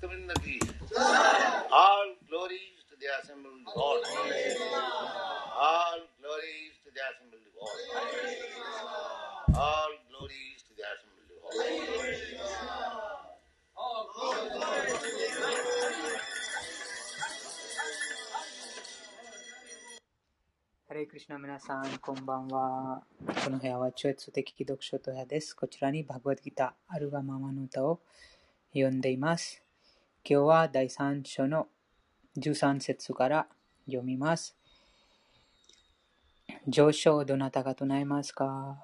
Bhaktivinoda. All glories to the assembled God. All glories to the assembled God. All glories to the assembled God. ハレイクリシナ皆さん、こんばんは。この部屋は超越的読書と部屋です。こちらにバグワッドギター、アルガママの歌を読んでいます。今日は第3章の13節から読みます。上昇どなたが唱えますか？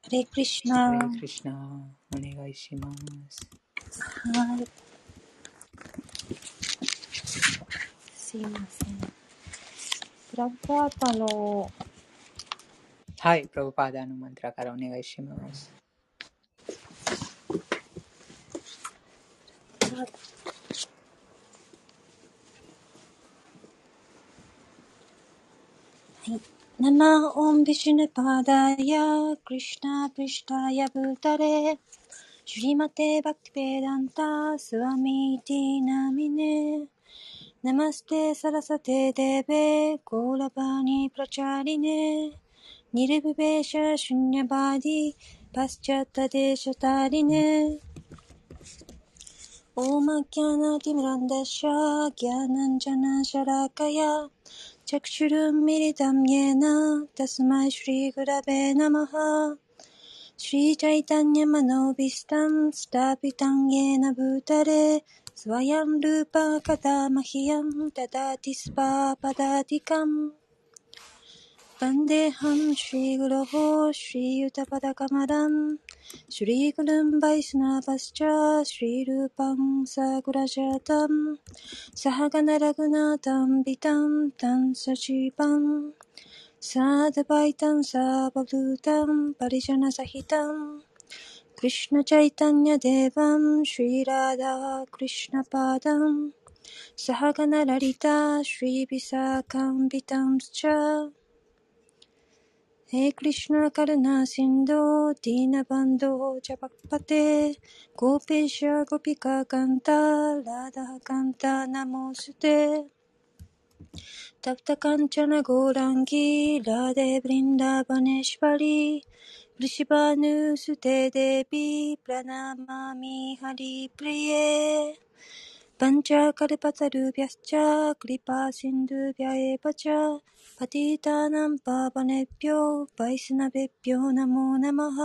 ハレイクリシハナレイクリシナ、お願いします。はい。すいません。プラプラータの。はい、プラパーダのマントラからお願いします。ナマオンビシュネパダヤクリシナマステサラサテデベゴーラバニプラチャリネニルブベシャシュニャバディパスチャタデシャタリネオーマキャナティムランダシャギャナンジャナシャラカヤチャクシュルンミリタムゲナタスマイシュリグラベナマハシュリチャイタニャマノビスタンスタピタンゲナブタレスワヤン・ルーパー・パダ・マヒヤン・タダ・ティスパー・パダ・ティカン。バンデハン・シー・グロホー・シー・ユタ・パダ・カマラン。シュリー・グルン・バイスナ・バスチャー・シー・ルーパン・サーグラジャータン。サハガナ・ラグナ・タン・ビタン・タン・サシー・パン。サー・デバイタン・サー・バルータン・パリジャナ・サヒタン。कृष्णचैतन्यदेवं श्रीराधाकृष्णपादं सहगणललिता श्रीविशाखान्वितं च हे कृष्ण करुणा सिन्धो दीनबन्धो जगत्पते गोपेश गोपिका कान्ता राधा कान्ता नमोऽस्तुते तप्त काञ्चन गौराङ्गी राधे वृन्दावनेश्वरी वृषभानुसुते देवी प्रणमामि हरिप्रिये पञ्चकल्पतरुभ्यश्च कृपासिन्धुभ्य एव च पतितानां पावनेभ्यो वैष्णवेभ्यो नमो नमः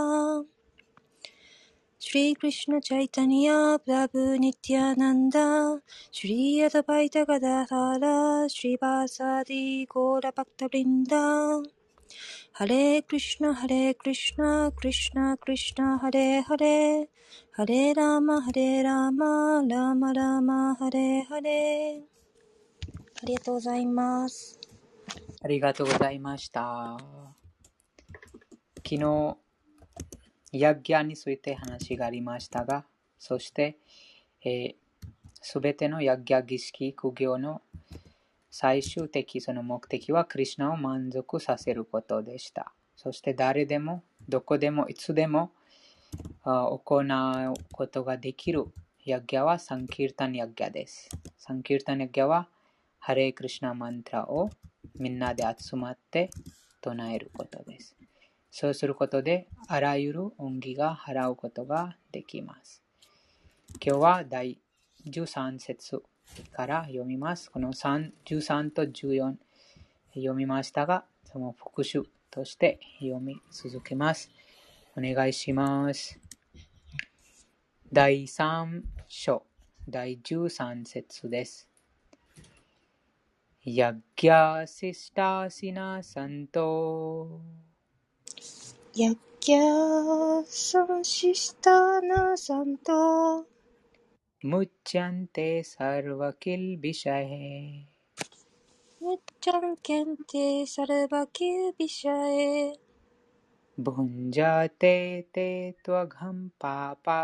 श्रीकृष्णचैतन्य प्रभु नित्यानन्द श्री अद्वैत गदाधर श्रीवासादि गौरभक्तवृन्द ハレークリシュナ、ハレークリシュナ、クリシュナ、クリシュナ、ハレーハレー。ハレーラーマ、ハレーラーマ、ラーマラーマ、ハレーハレー。ありがとうございます。ありがとうございました。昨日、ヤギャについて話がありましたが、そして、す、えー、べ、てのヤギャ儀式、苦行の最終的その目的は、クリシナを満足させることでした。そして誰でも、どこでも、いつでもあ行うことができるヤッギャはサンキルタンヤギャです。サンキルタンヤギャは、ハレークリシナマントラをみんなで集まって唱えることです。そうすることで、あらゆる恩義が払うことができます。今日は第13節から読みます。この3 13と14読みましたが、その復習として読み続けます。お願いします。第3章、第13節です。ヤッギャーシスタシナサント。ヤッギャーシスタナサント。मुच्यन्ते सर्वकिल विषये मुच्यन्ते सर्वकिल विषये भुञ्जते ते त्वघं पापा।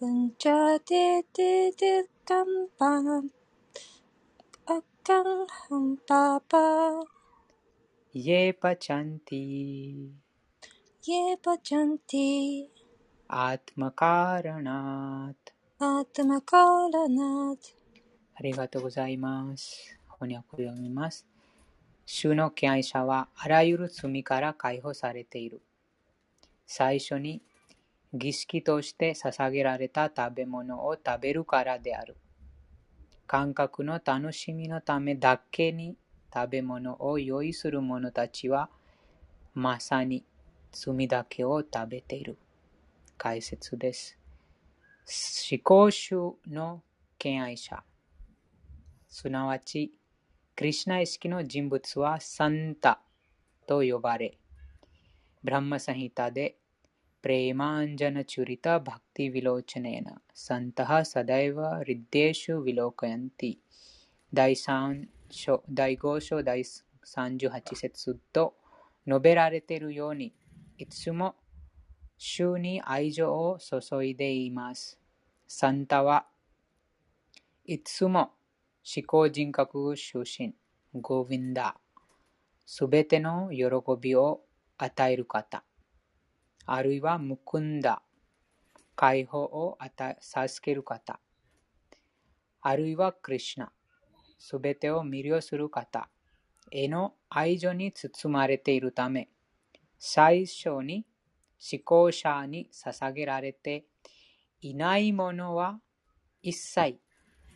भुञ्जते ते तीर्थं पाम् हं पापा। ये पचन्ति। ये पचन्ति। आत्मकारणात्। 頭からなありがとうございます。翻訳を読みます。主の権威者はあらゆる罪から解放されている。最初に儀式として捧げられた食べ物を食べるからである。感覚の楽しみのためだけに食べ物を用意する者たちはまさに罪だけを食べている。解説です。思考主の敬愛者。すなわち、クリシナ意識の人物はサンタと呼ばれ、ブランマサヒタで、プレーマンジャナチュリタバクティヴィローチェネーナ、サンタハサダイワリッデーシュヴィローカヤンティ、第3章、第5章、第38節と述べられているように、いつも主に愛情を注いでいます。サンタはいつも思考人格出身、ゴーヴィンダ、すべての喜びを与える方、あるいはムクンダ、解放を与え授ける方、あるいはクリシュナ、すべてを魅了する方。への愛情に包まれているため、最初に思考者に捧げられていないものは一切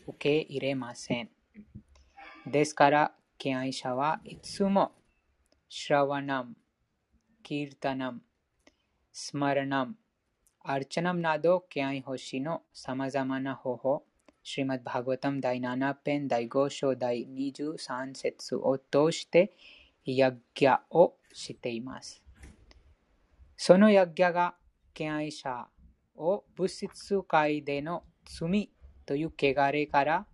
受け入れません。ですから、敬愛者はいつも、シラワナム、キータナム、スマラナム、アルチャナムなど敬愛星の様々な方法、シリマッバーガタム第7編第5章第23節を通して、ヤギャをしています。そのヤギャが敬愛者を物質界での罪という汚れから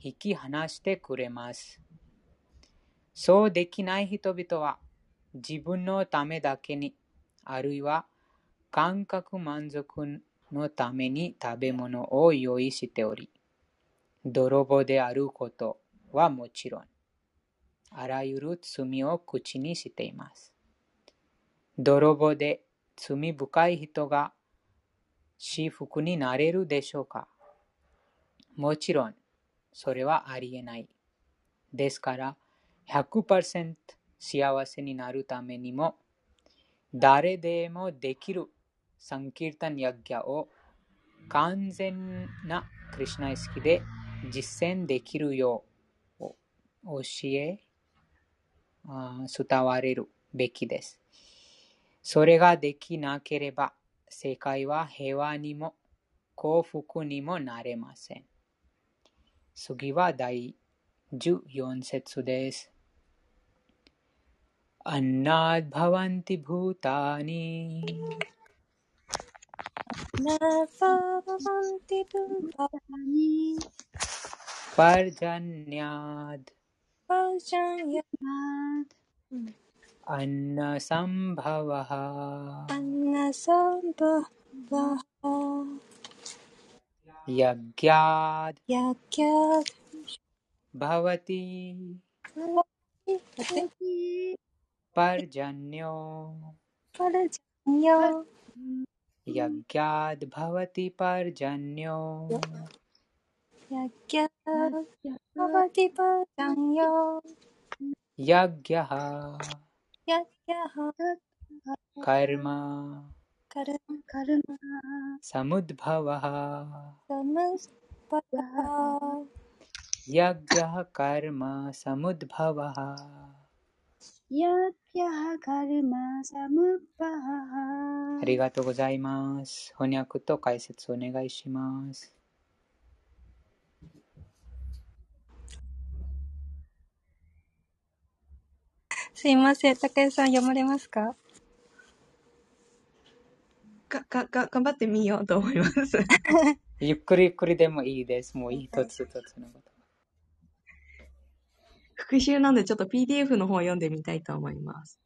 引き離してくれます。そうできない人々は自分のためだけに、あるいは感覚満足のために食べ物を用意しており、泥棒であることはもちろん、あらゆる罪を口にしています。泥棒で罪深い人が私服になれるでしょうか？もちろん、それはありえない。ですから、100%幸せになるためにも、誰でもできるサンキルタンヤギャを完全なクリシュナ意識で実践できるよう教え、伝われるべきです。それができなければ、世界は平和にも幸福にもなれません。次は第14節です。अन्नाद् भवन्ति भूतानि Navavanti bhutani पर्जन्याद् vajanya अन्नसम्भवः। अन्नसम्भवः। यज्ञाद्। यज्ञात् भवति। पर्जन्यो। पर्जन्यो। यज्ञाद् भवति पर्जन्यो। यज्ञाद् भवति पर्जन्यो। यज्ञः। ややはカルマカルマサムドパワハサムドパワハヤガカルマサムドパワハヤガカルマサムッパワハありがとうございます。翻訳と解説お願いします。すいません、高谷さん読まれますか？が、が、が、頑張ってみようと思います。ゆっくりゆっくりでもいいです。もう一つ一つのこと。復習なんでちょっと PDF の方を読んでみたいと思います。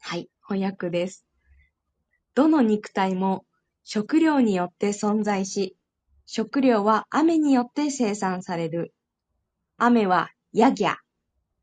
はい、翻訳です。どの肉体も食料によって存在し、食料は雨によって生産される。雨はヤギャ、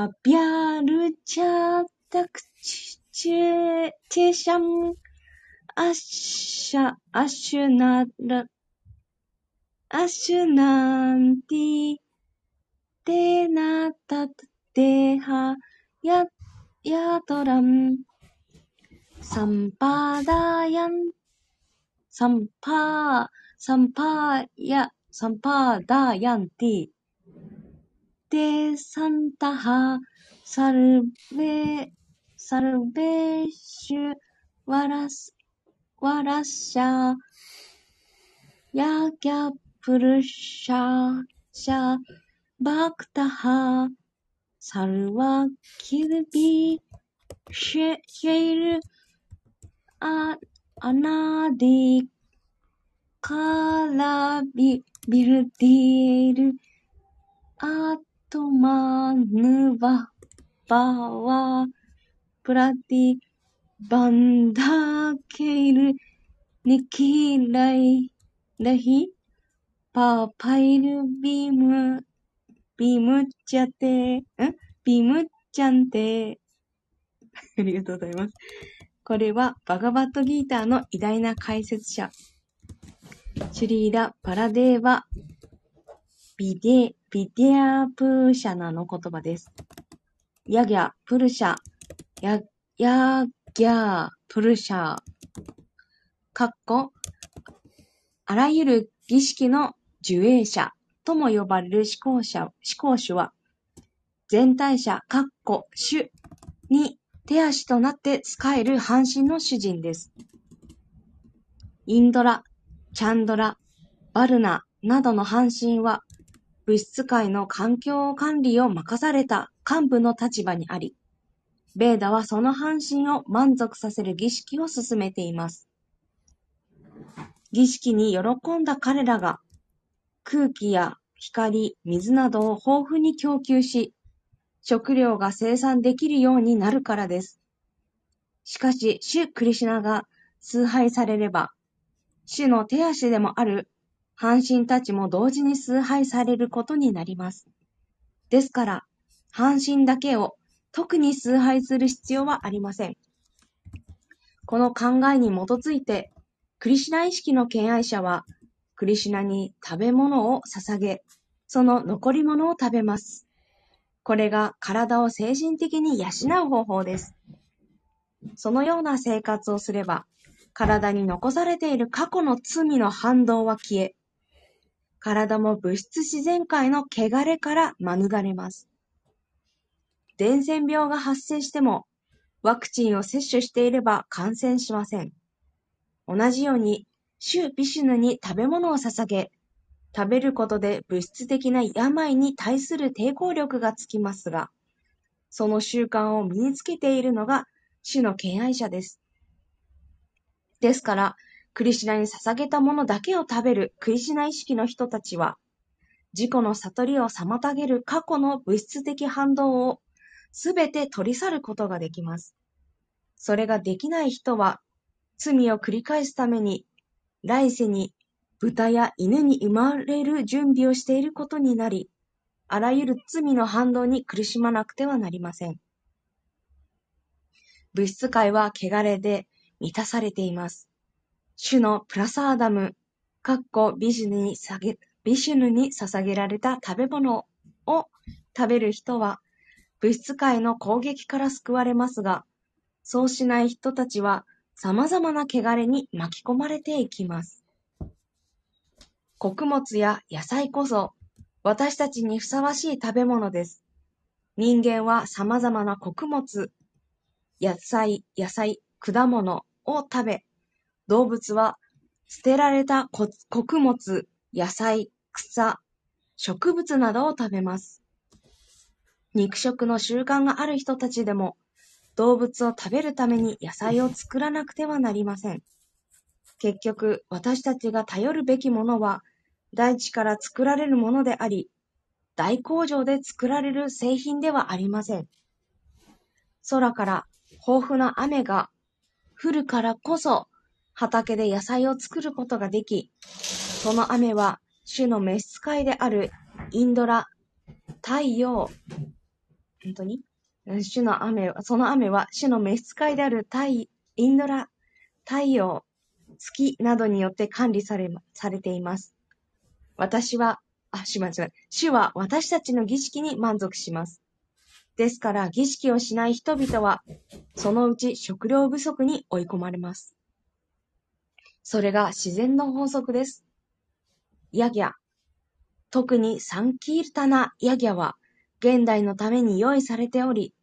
アビアルチャタクチュチュチシャンアッシャアッシュナルアッシュナンティテナタタテハヤヤトランサンパダヤンサンパサンパヤサンパダヤンティテサンタハ、サルベ、サルベーシュ、ワラス、ワラッシャ、ヤギャプルシャ、シャ、バクタハ、サルワキルビ、シェ、イル、ア、アナディ、カラビ、ビルディエル、アトマヌババワプラティバンダケイルネキライラヒパーパイルビムビムチャテん？ビムチャンテありがとうございます。これはバガバットギーターの偉大な解説者、シュリーラ・パラデーバ・ビデービディアプーシャナの言葉です。ヤギャ、プルシャ、ヤ、ヤギャ、プルシャ、かっこ、あらゆる儀式の受営者とも呼ばれる思考者、思考主は、全体者、かっこ、主に手足となって仕える半身の主人です。インドラ、チャンドラ、バルナなどの半身は、物質界の環境管理を任された幹部の立場にあり、ベーダはその半身を満足させる儀式を進めています。儀式に喜んだ彼らが、空気や光、水などを豊富に供給し、食料が生産できるようになるからです。しかし、主クリシナが崇拝されれば、主の手足でもある半身たちも同時に崇拝されることになります。ですから、半身だけを特に崇拝する必要はありません。この考えに基づいて、クリシナ意識の敬愛者は、クリシナに食べ物を捧げ、その残り物を食べます。これが体を精神的に養う方法です。そのような生活をすれば、体に残されている過去の罪の反動は消え、体も物質自然界の汚れから免れます。伝染病が発生しても、ワクチンを接種していれば感染しません。同じように、主ビシュヌに食べ物を捧げ、食べることで物質的な病に対する抵抗力がつきますが、その習慣を身につけているのが主の敬愛者です。ですから、クリシナに捧げたものだけを食べるクリシナ意識の人たちは、自己の悟りを妨げる過去の物質的反動をすべて取り去ることができます。それができない人は、罪を繰り返すために、来世に豚や犬に生まれる準備をしていることになり、あらゆる罪の反動に苦しまなくてはなりません。物質界は汚れで満たされています。主のプラサーダム、かっこビシュヌに、捧げられた食べ物を食べる人は、物質界の攻撃から救われますが、そうしない人たちは様々な汚れに巻き込まれていきます。穀物や野菜こそ私たちにふさわしい食べ物です。人間は様々な穀物、野菜、野菜、果物を食べ、動物は捨てられた穀物、野菜、草、植物などを食べます。肉食の習慣がある人たちでも、動物を食べるために野菜を作らなくてはなりません。結局、私たちが頼るべきものは、大地から作られるものであり、大工場で作られる製品ではありません。空から豊富な雨が降るからこそ、畑で野菜を作ることができ、その雨は主の召使いであるインドラ、太陽、本当に？主の雨は、その雨は主の召使いである太インドラ、太陽、月などによって管理されされています。私は、あ、しま違う。主は私たちの儀式に満足します。ですから、儀式をしない人々は、そのうち食料不足に追い込まれます。それが自然の法則です。ヤギャ、特にサンキールタナヤギャは、現代のために用意されており、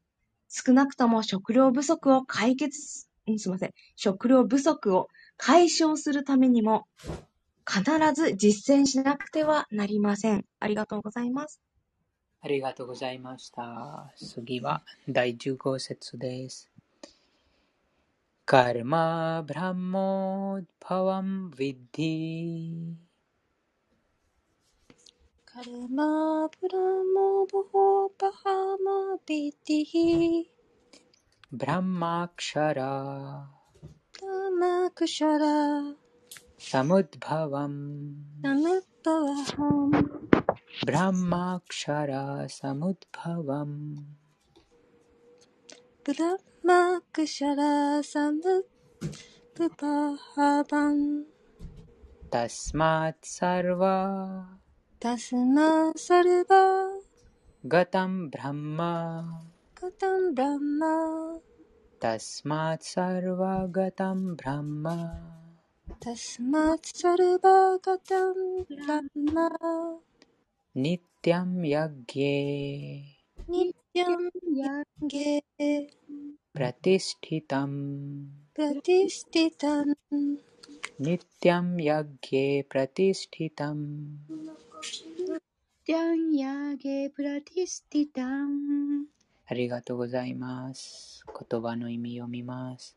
少なくとも食料不足を解決す、んすみません。食料不足を解消するためにも、必ず実践しなくてはなりません。ありがとうございます。ありがとうございました。次は第15節です。カルマブラモーパワンヴ ्रह्माकुशलसमृत्पम् तस्मात् सर्वा तस्मात् सर्वा गतं ब्रह्म गतं ब्रह्म तस्मात् सर्वगतं ब्रह्म तस्मात् सर्व ब्रह्म नित्यं यज्ञे ィヒブランマクシャラタマクシャラサムッバワンナムパワハムブランマクシャラサムッバワンブラマクシャラサムプパハバンタスマツサルワタスマサルバガタンブランマカタンブラマタスマツサルワガタンブランマタスマサルバカタンブラマニティアムヤゲニティャンヤゲプラティスティタムプラティスティタン नित्यं यज्ञे प्रतिष्ठितम् ティャンヤゲプラティスティタンありがとうございます。言葉の意味読みます。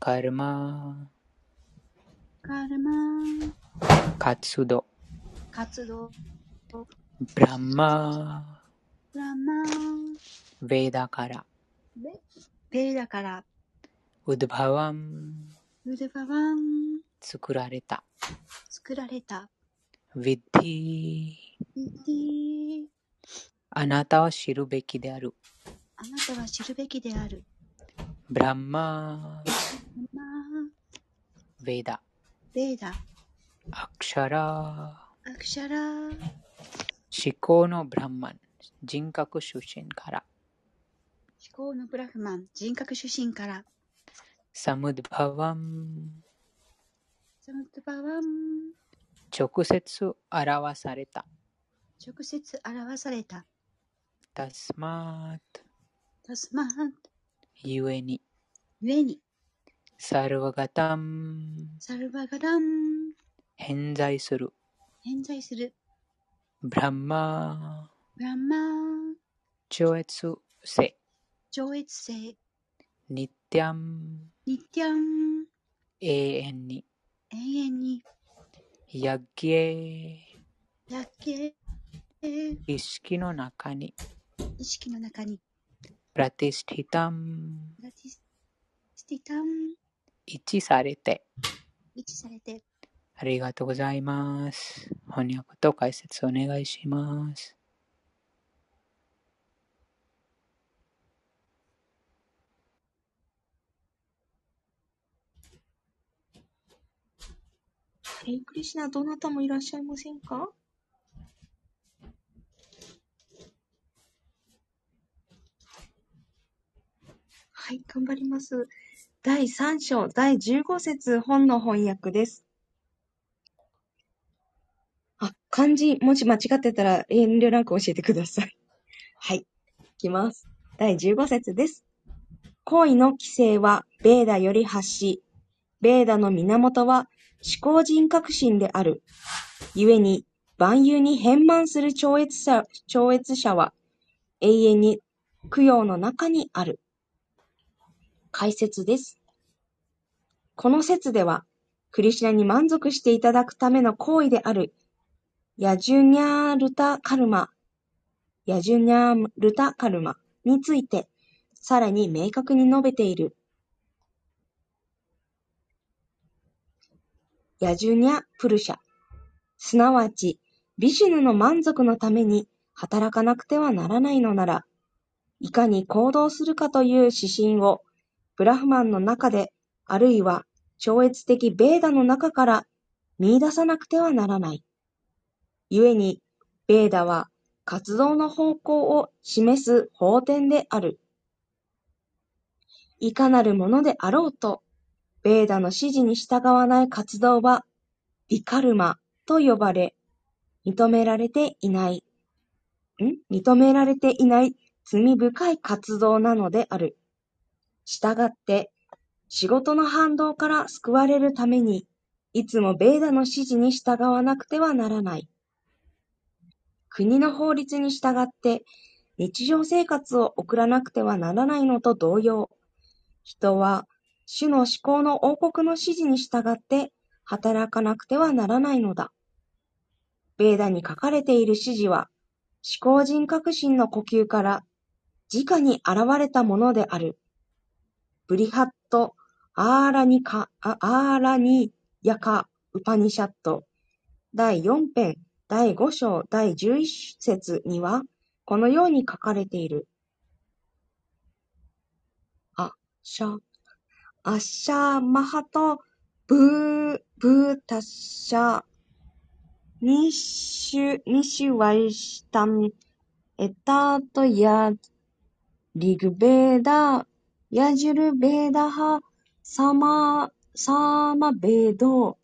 カルマ、カルマ活動、活動ブランマ、ブ ラマベーダから、ベーダから。ウドバワン、ウルバワン。作られた、作られた。ウィッディ、イティあなたは知るべきである。あなたは知るべきである。ブランマ、マवेद、वेद。अक्षर、अ क्षर至高のブラフマン、人格主神から、至高のブラフマン人格主神から。समुद्भवम्、समुद्भवम्。直接表された。直接表された。तस्मात्、तस्माゆえに、ゆえに。サルワガタン、サルバガダン。偏在する。偏在する。ブランマブランマ超越性。超越性ニッティアン、ニティャン永遠に。永遠にヤッゲやけー、意識の中に。意識の中にプラティスティタン、ラティスティタン一致されて。位置されてありがとうございます。翻訳と解説お願いします。ハレイクリシナ、どなたもいらっしゃいませんか？はい、頑張ります。第3章、第15節本の翻訳です。あ、漢字文字間違ってたら遠慮なく教えてください。はい、いきます。第15節です。行為の規制はベーダより発し、ベーダの源は思考人格心である。故に、万有に変満する超越者超越者は、永遠に供養の中にある。解説です。この説では、クリシナに満足していただくための行為である、ヤジュニャールタカルマ、ヤジュニャールタカルマについて、さらに明確に述べている。ヤジュニャ・プルシャ、すなわち、ビシュヌの満足のために働かなくてはならないのなら、いかに行動するかという指針を、ブラフマンの中で、あるいは超越的ベーダの中から見出さなくてはならない。故に、ベーダは活動の方向を示す法典である。いかなるものであろうと、ベーダの指示に従わない活動は、ビカルマと呼ばれ、認められていない、ん？認められていない罪深い活動なのである。したがって、仕事の反動から救われるために、いつもベーダの指示に従わなくてはならない。国の法律に従って日常生活を送らなくてはならないのと同様、人は主の思考の王国の指示に従って働かなくてはならないのだ。ベーダに書かれている指示は、思考人格心の呼吸から直に現れたものである。ブリハット・アーラニカ、アーラニヤカ・ウパニシャット第4編第5章第11節には、このように書かれている。あ、シャ、アッシャーマハト、ブー、ブータッシャー、ニッシュ、ニッシュワイシタン、エタートヤ、リグベーダー、ヤジュルベーダハ、サマ、サーマベード、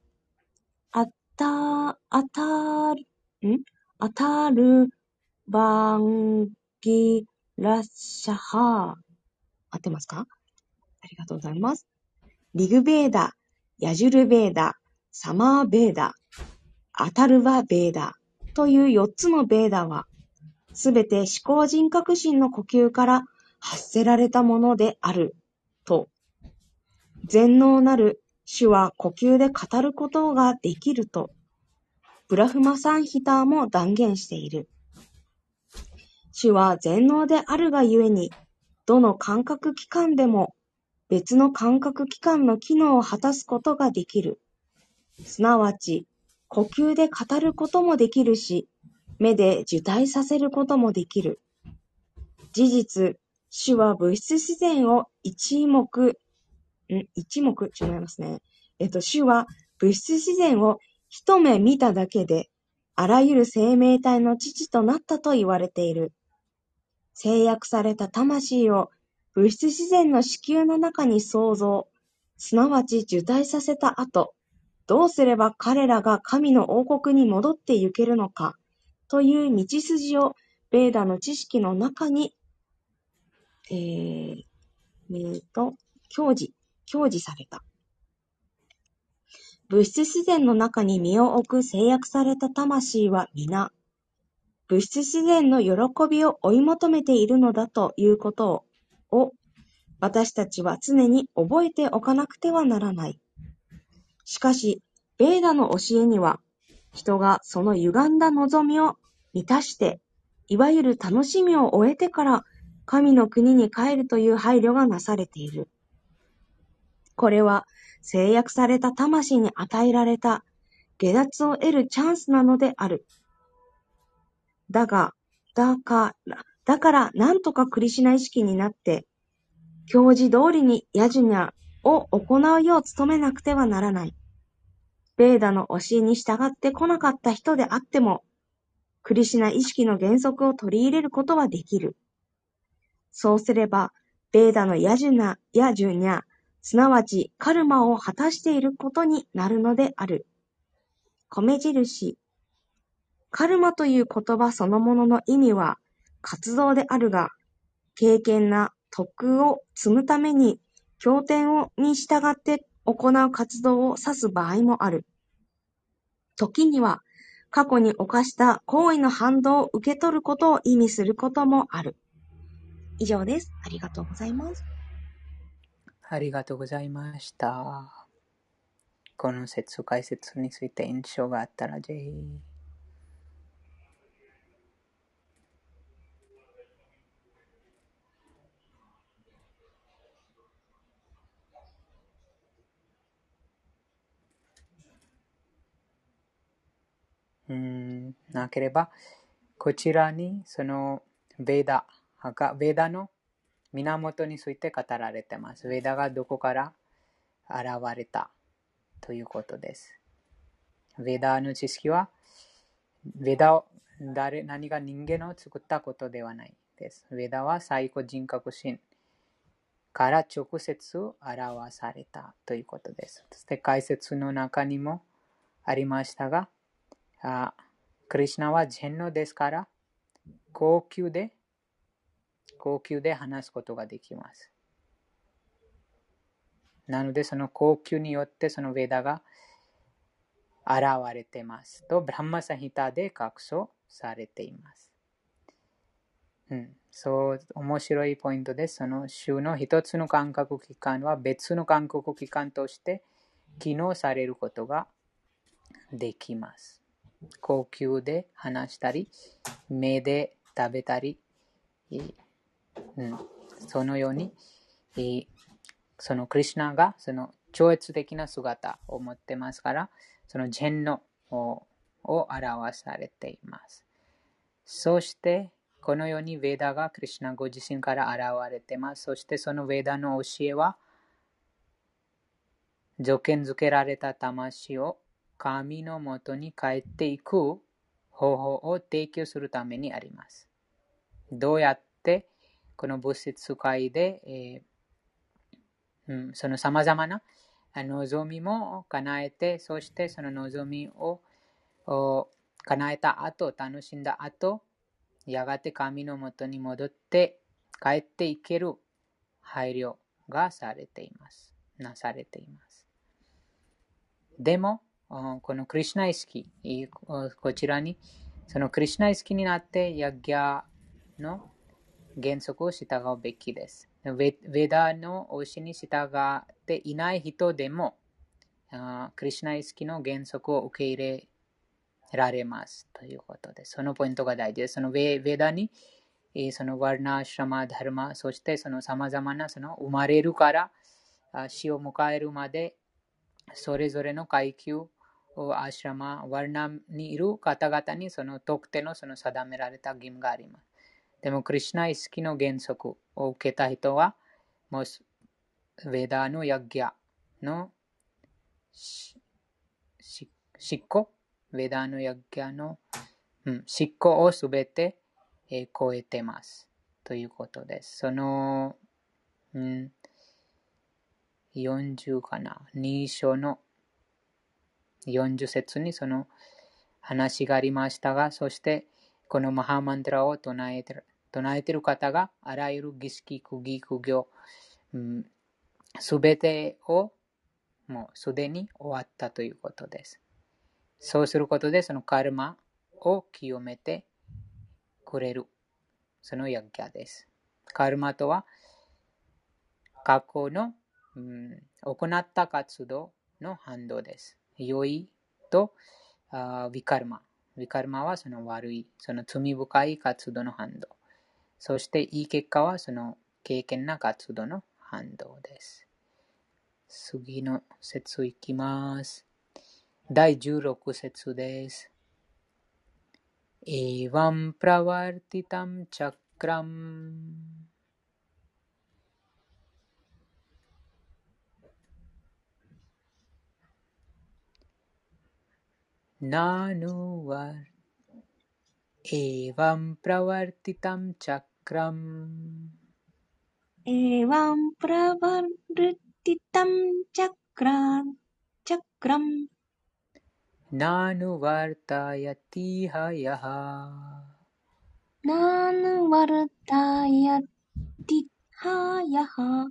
アタ、アタール、ん？アタルバンギラッシャハ合ってますか？りがとうございます。リグベーダ、ヤジュルベーダ、サマーベーダ、アタルバベーダという4つのベーダは、すべて思考人格心の呼吸から発せられたものである、と。全能なる主は呼吸で語ることができると。ブラフマサンヒターも断言している。主は全能であるがゆえに、どの感覚器官でも別の感覚器官の機能を果たすことができる。すなわち、呼吸で語ることもできるし、目で受体させることもできる。事実、主は物質自然を一目、ん？一目、違いますね。えっと、主は物質自然を一目見ただけで、あらゆる生命体の父となったと言われている。制約された魂を物質自然の子宮の中に創造、すなわち受体させた後、どうすれば彼らが神の王国に戻って行けるのか、という道筋をベーダの知識の中に、えー、えーと、教示、教示された。物質自然の中に身を置く制約された魂は皆、物質自然の喜びを追い求めているのだということを、を私たちは常に覚えておかなくてはならない。しかし、ベーダの教えには、人がその歪んだ望みを満たして、いわゆる楽しみを終えてから神の国に帰るという配慮がなされている。これは制約された魂に与えられた下脱を得るチャンスなのである。だが、だから、だからなんとかクリシナ意識になって、教示通りにヤジュニャを行うよう努めなくてはならない。ベーダの教えに従ってこなかった人であっても、クリシナ意識の原則を取り入れることはできる。そうすれば、ベーダのヤジュナ、ヤジュニャ、すなわちカルマを果たしていることになるのである。米印。カルマという言葉そのものの意味は活動であるが、経験な徳を積むために経典をに従って行う活動を指す場合もある。時には過去に犯した行為の反動を受け取ることを意味することもある。以上です。ありがとうございます。ありがとうございました。この説解説について印象があったらぜひ。うん、なければ、こちらにそのベーダが、ベーダの源について語られています。ベーダがどこから現れたということです。ベーダの知識は、ベーダを誰何が人間を作ったことではないです。ベーダは最高人格心から直接表されたということです。そして解説の中にもありましたが、あクリシナはジェンノですから、高級で、高級で話すことができます。なので、その高級によってそのベーダが現れてますと、ブラハマサヒタで確証されています。うん、そう、面白いポイントです。その週の一つの感覚器官は別の感覚器官として機能されることができます。高級で話したり、目で食べたり、うん、そのように、そのクリシナがその超越的な姿を持ってますから、そのジェンノを表されています。そして、このようにヴェダがクリシナご自身から現れてます。そしてそのヴェダの教えは、条件づけられた魂を神のもとに帰っていく方法を提供するためにあります。どうやってこの物質界で、えーうん、その様々な望みも叶えて、そしてその望みを叶えた後、楽しんだ後、やがて神のもとに戻って帰っていける配慮がされています。なされています。でも、このクリシナ意識、いおこちらに、そのクリシナ意識になって、ヤギャの原則を従うべきです。ヴェヴェダの教えに従っていない人でも、クリシナ意識の原則を受け入れられますということです。そのポイントが大事です。そのヴェヴェダに、そのワルナ、シャマ、ダルマ、そしてその様々なその生まれるから死を迎えるまで、それぞれの階級、アシュラマ、ワルナにいる方々にその特定のその定められた義務があります。でも、クリシナ意識の原則を受けた人は、もうす、ヴェダのヤギャの執行、ヴェダのヤギャの、うん、執行をすべて、えー超えてます。ということです。その、うん、40かな。2章の40節にその話がありましたが、そしてこのマハマントラを唱えてる唱えてる方があらゆる儀式、苦儀、苦行、すべてをもうすでに終わったということです。そうすることでそのカルマを清めてくれる。そのヤギャです。カルマとは過去の、うん行った活動の反動です。良いとあヴィカルマ。ヴィカルマはその悪い、その罪深い活動の反動。そしていい結果はその経験な活動の反動です。次の節いきます。第16節です。エヴァ नानुवर् एवं प्रवर्तितं चक्रम्। एवं प्रवर्तितं चक्रा चक्रम्। नानुवर्तयतीह यः नानुवर्तयतिह यः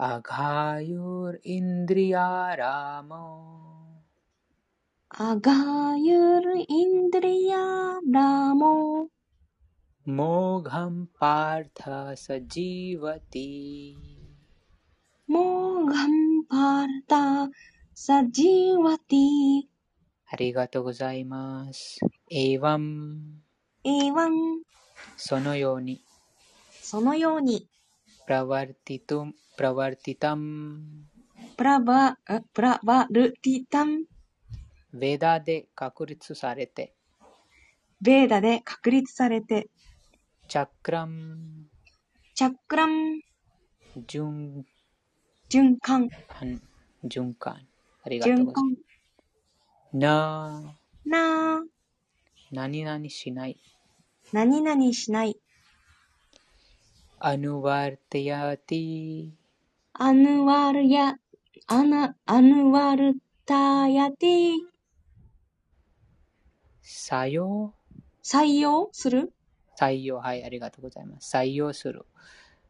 अघायुरिन्द्रियाराम अघायुर् इन्द्रियारामो。मोघं पार्थ स जीवति。मोघं पार्थ स जीवति。ありがとうございます。エイワン。エイワン。そのように。そのように。प्रवर्तितु、प्रवर्तितम्。プラバ、プラワルティタム。ヴェダで確立されて、ベーダで確立されて、チャックラン、チャックラン、循循環、環、循環。ありがとう循ございます。環、な、なー、何々しない。何々しない、アヌワルテヤティ、アヌワルヤ、アナ、アヌワルタヤティ、採用採用する？採用。はい、ありがとうございます。採用する。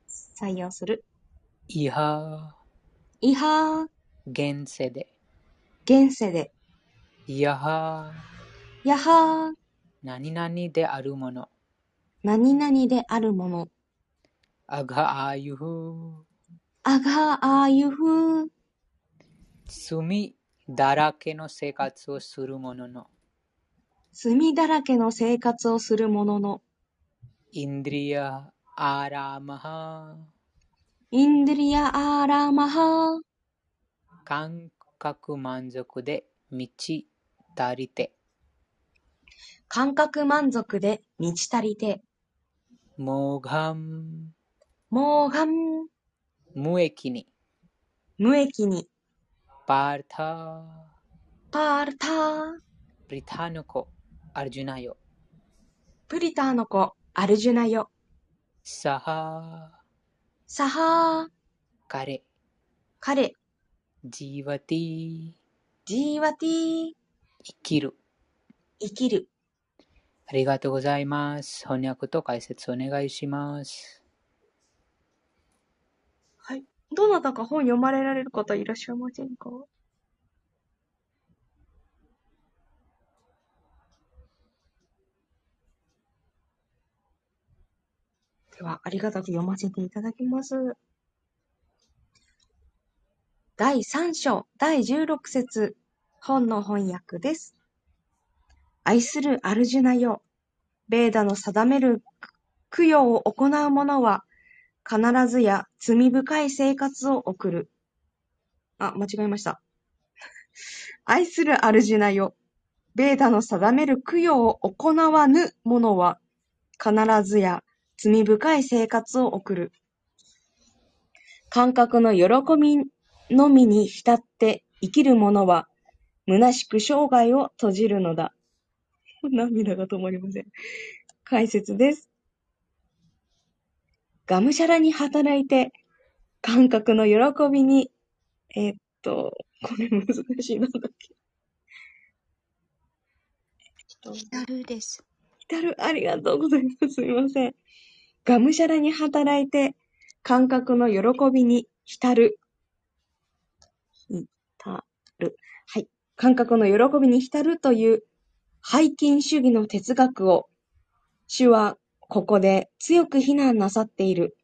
採用する。イハイハー、現世で。現世で。イヤハヤハー、何々であるもの。何々であるもの。アガアユフアガアユフ、罪だらけの生活をする者の。墨だらけの生活をするものの、インドリアアラマハ。インドリアアーラーマハ。ー、感覚満足で満ち足りて。感覚満足で満ち足りて、モーガンモーガン、無益に。無益に、パータパールター、プリタノコアルジュナヨ。プリターの子、アルジュナよ、サハサハー、彼彼、ジーワティジーワティー、生きる。生きる。ありがとうございます。翻訳と解説お願いします。はい。どなたか本読まれられる方いらっしゃいませんか？では、ありがたく読ませていただきます。第3章、第16節、本の翻訳です。愛するアルジュナよ、ベーダの定める供養を行う者は、必ずや罪深い生活を送る。あ、間違えました。愛するアルジュナよ。ベーダの定める供養を行わぬ者は、必ずや罪深い生活を送る。感覚の喜びのみに浸って生きる者は、虚しく生涯を閉じるのだ。涙が止まりません。解説です。がむしゃらに働いて、感覚の喜びに、えーっと、これ難しいなんだっけ。えっと浸るです。浸る、ありがとうございます。すみません。がむしゃらに働いて、感覚の喜びに浸る。浸る。はい。感覚の喜びに浸るという、背筋主義の哲学を、主はここで強く非難なさっている。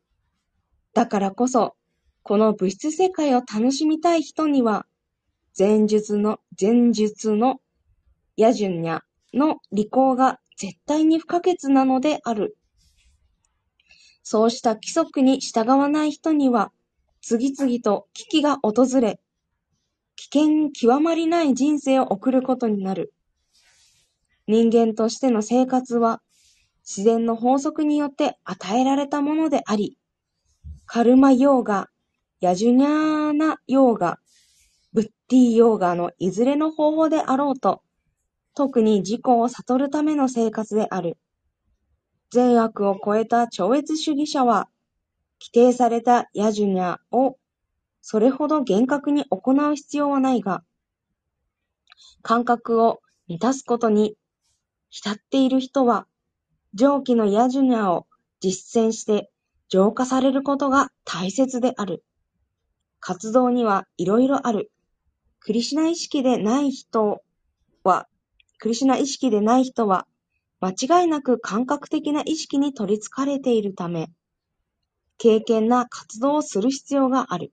だからこそ、この物質世界を楽しみたい人には、前述の、前述のヤジュニャの履行が絶対に不可欠なのである。そうした規則に従わない人には、次々と危機が訪れ、危険極まりない人生を送ることになる。人間としての生活は、自然の法則によって与えられたものであり、カルマヨーガ、ヤジュニャーナヨーガ、ブッディヨーガのいずれの方法であろうと、特に自己を悟るための生活である。善悪を超えた超越主義者は、規定されたヤジュニャをそれほど厳格に行う必要はないが、感覚を満たすことに浸っている人は、上記のヤジュニャを実践して浄化されることが大切である。活動にはいろいろある。クリシナ意識でない人は、クリシナ意識でない人は、間違いなく感覚的な意識に取り憑かれているため、敬虔な活動をする必要がある。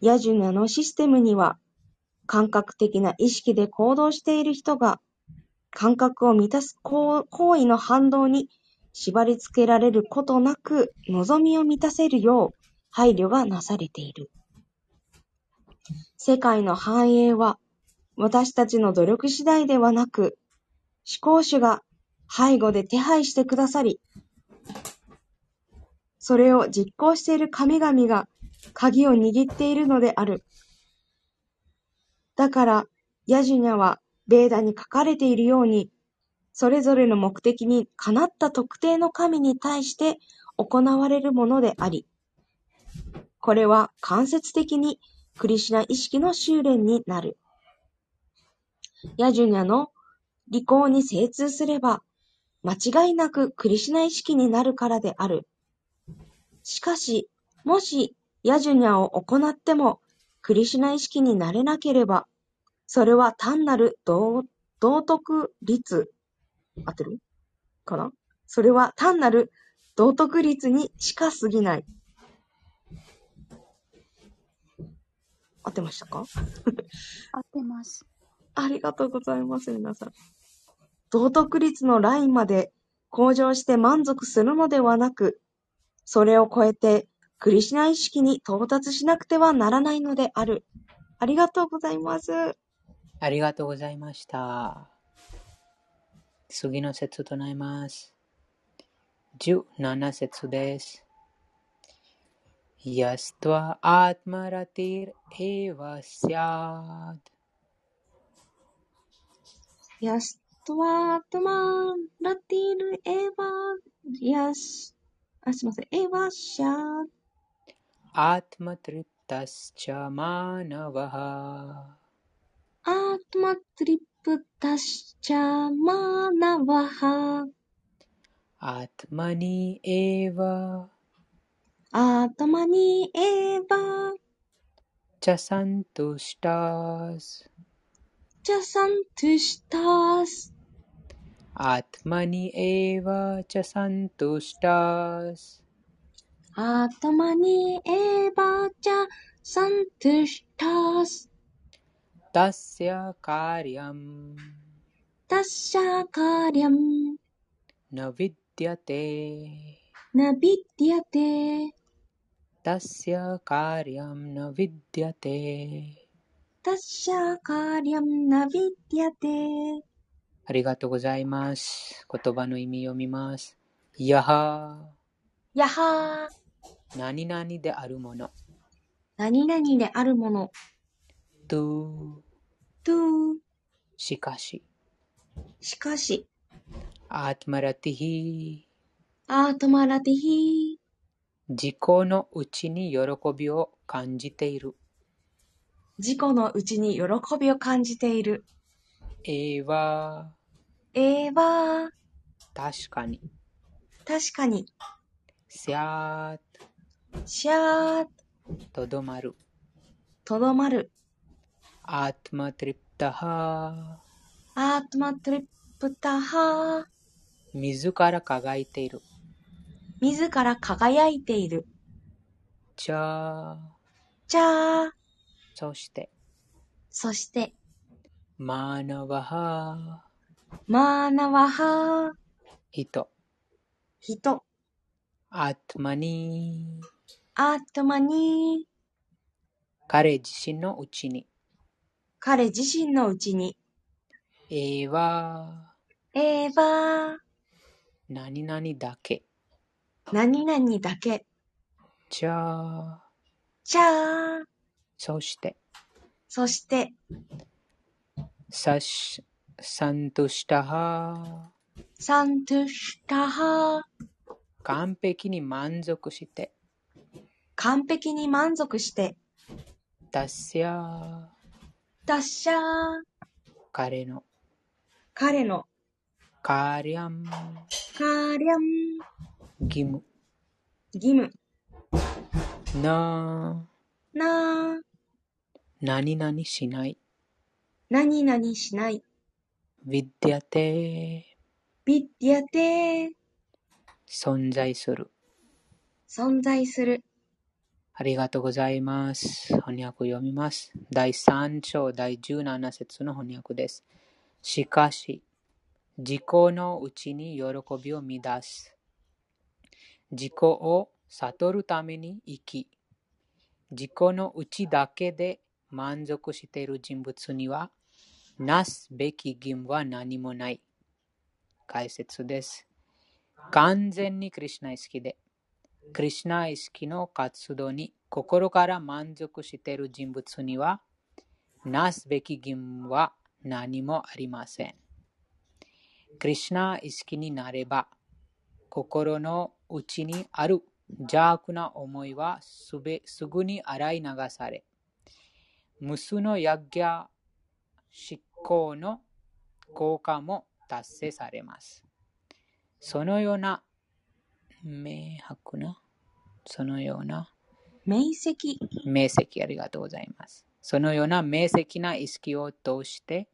ヤジュニャのシステムには、感覚的な意識で行動している人が、感覚を満たす行為の反動に縛り付けられることなく、望みを満たせるよう配慮がなされている。世界の繁栄は、私たちの努力次第ではなく、思考主が背後で手配してくださり、それを実行している神々が鍵を握っているのである。だから、ヤジュニャは、ベーダに書かれているように、それぞれの目的にかなった特定の神に対して行われるものであり、これは間接的にクリシナ意識の修練になる。ヤジュニャの利口に精通すれば、間違いなくクリシュナ意識になるからである。しかし、もしヤジュニャを行ってもクリシュナ意識になれなければ、それは単なる道道徳律、合ってる？かな？それは単なる道徳律にしか過ぎない。合ってましたか？合ってます。ありがとうございます、皆さん。道徳率のラインまで向上して満足するのではなく、それを超えてクリシナ意識に到達しなくてはならないのである。ありがとうございます。ありがとうございました。次の説となります。17節です。यस्त्वा आत्मरतिर् एव स्यात् यस् は、トマラティルエヴァ、ヤシ、あ、すみません、エヴァシャ、アトマトリプタスチャマナワハ。アトマトリプタスチャマナワハ。アトマニエヴァ。アトマニエヴァ。チャサントシタス。チャサントシタス。आत्मनि एव च सन्तुष्टास्। आत्मनि एव च सन्तुष्टास्। तस्य कार्यम्। तस्य कार्यं न विद्यते। न विद्यते। तस्य कार्यं न विद्यते। तस्य कार्यं न विद्यते। ありがとうございます。言葉の意味読みます。やは、やはー、何々であるもの。何々であるもの、と、と、しかし、しかし、アートマラティヒ、あーとまらてひ自己のうちに喜びを感じている。自己のうちに喜びを感じている。えーわー、確かに。確かに、せやしゃー、とどまる。とどまる。アートマトリプタハ、あーとまトリップタハー、自ら輝いている。自ら輝いている。じゃあ、じゃあ、そして、そして、マーナワハ、マーナワハ。ー、人、人、アートマニー、あーとまに、彼自身のうちに、彼自身のうちに、えは、えー。わー、何々だけ。何々だけ。じゃあ、じゃあ、そして、そして、サシ、サントシタハ、サントゥシタハー、完璧に満足して、完璧に満足して、ダッシャ、ダッシャー、彼の、彼の、カリャン、カーリャン、義務、義務、な、なー、何々しない、何々しない、ヴィディアテ、ビッディアテー、存在する。存在する。ありがとうございます。翻訳を読みます。第3章第17節の翻訳です。しかし、自己のうちに喜びを乱す。自己を悟るために生き、自己のうちだけで満足している人物には、なすべき義務は何もない。解説です。完全にクリシナ意識で、クリシナ意識の活動に心から満足している人物には、なすべき義務は何もありません。クリシナ意識になれば、心の内にある邪悪な思いはすべすぐに洗い流され、無数のヤギャ執行の効果も達成されます。そのような明白な、そのような明晰。明晰ありがとうございます。そのような明晰な意識を通して、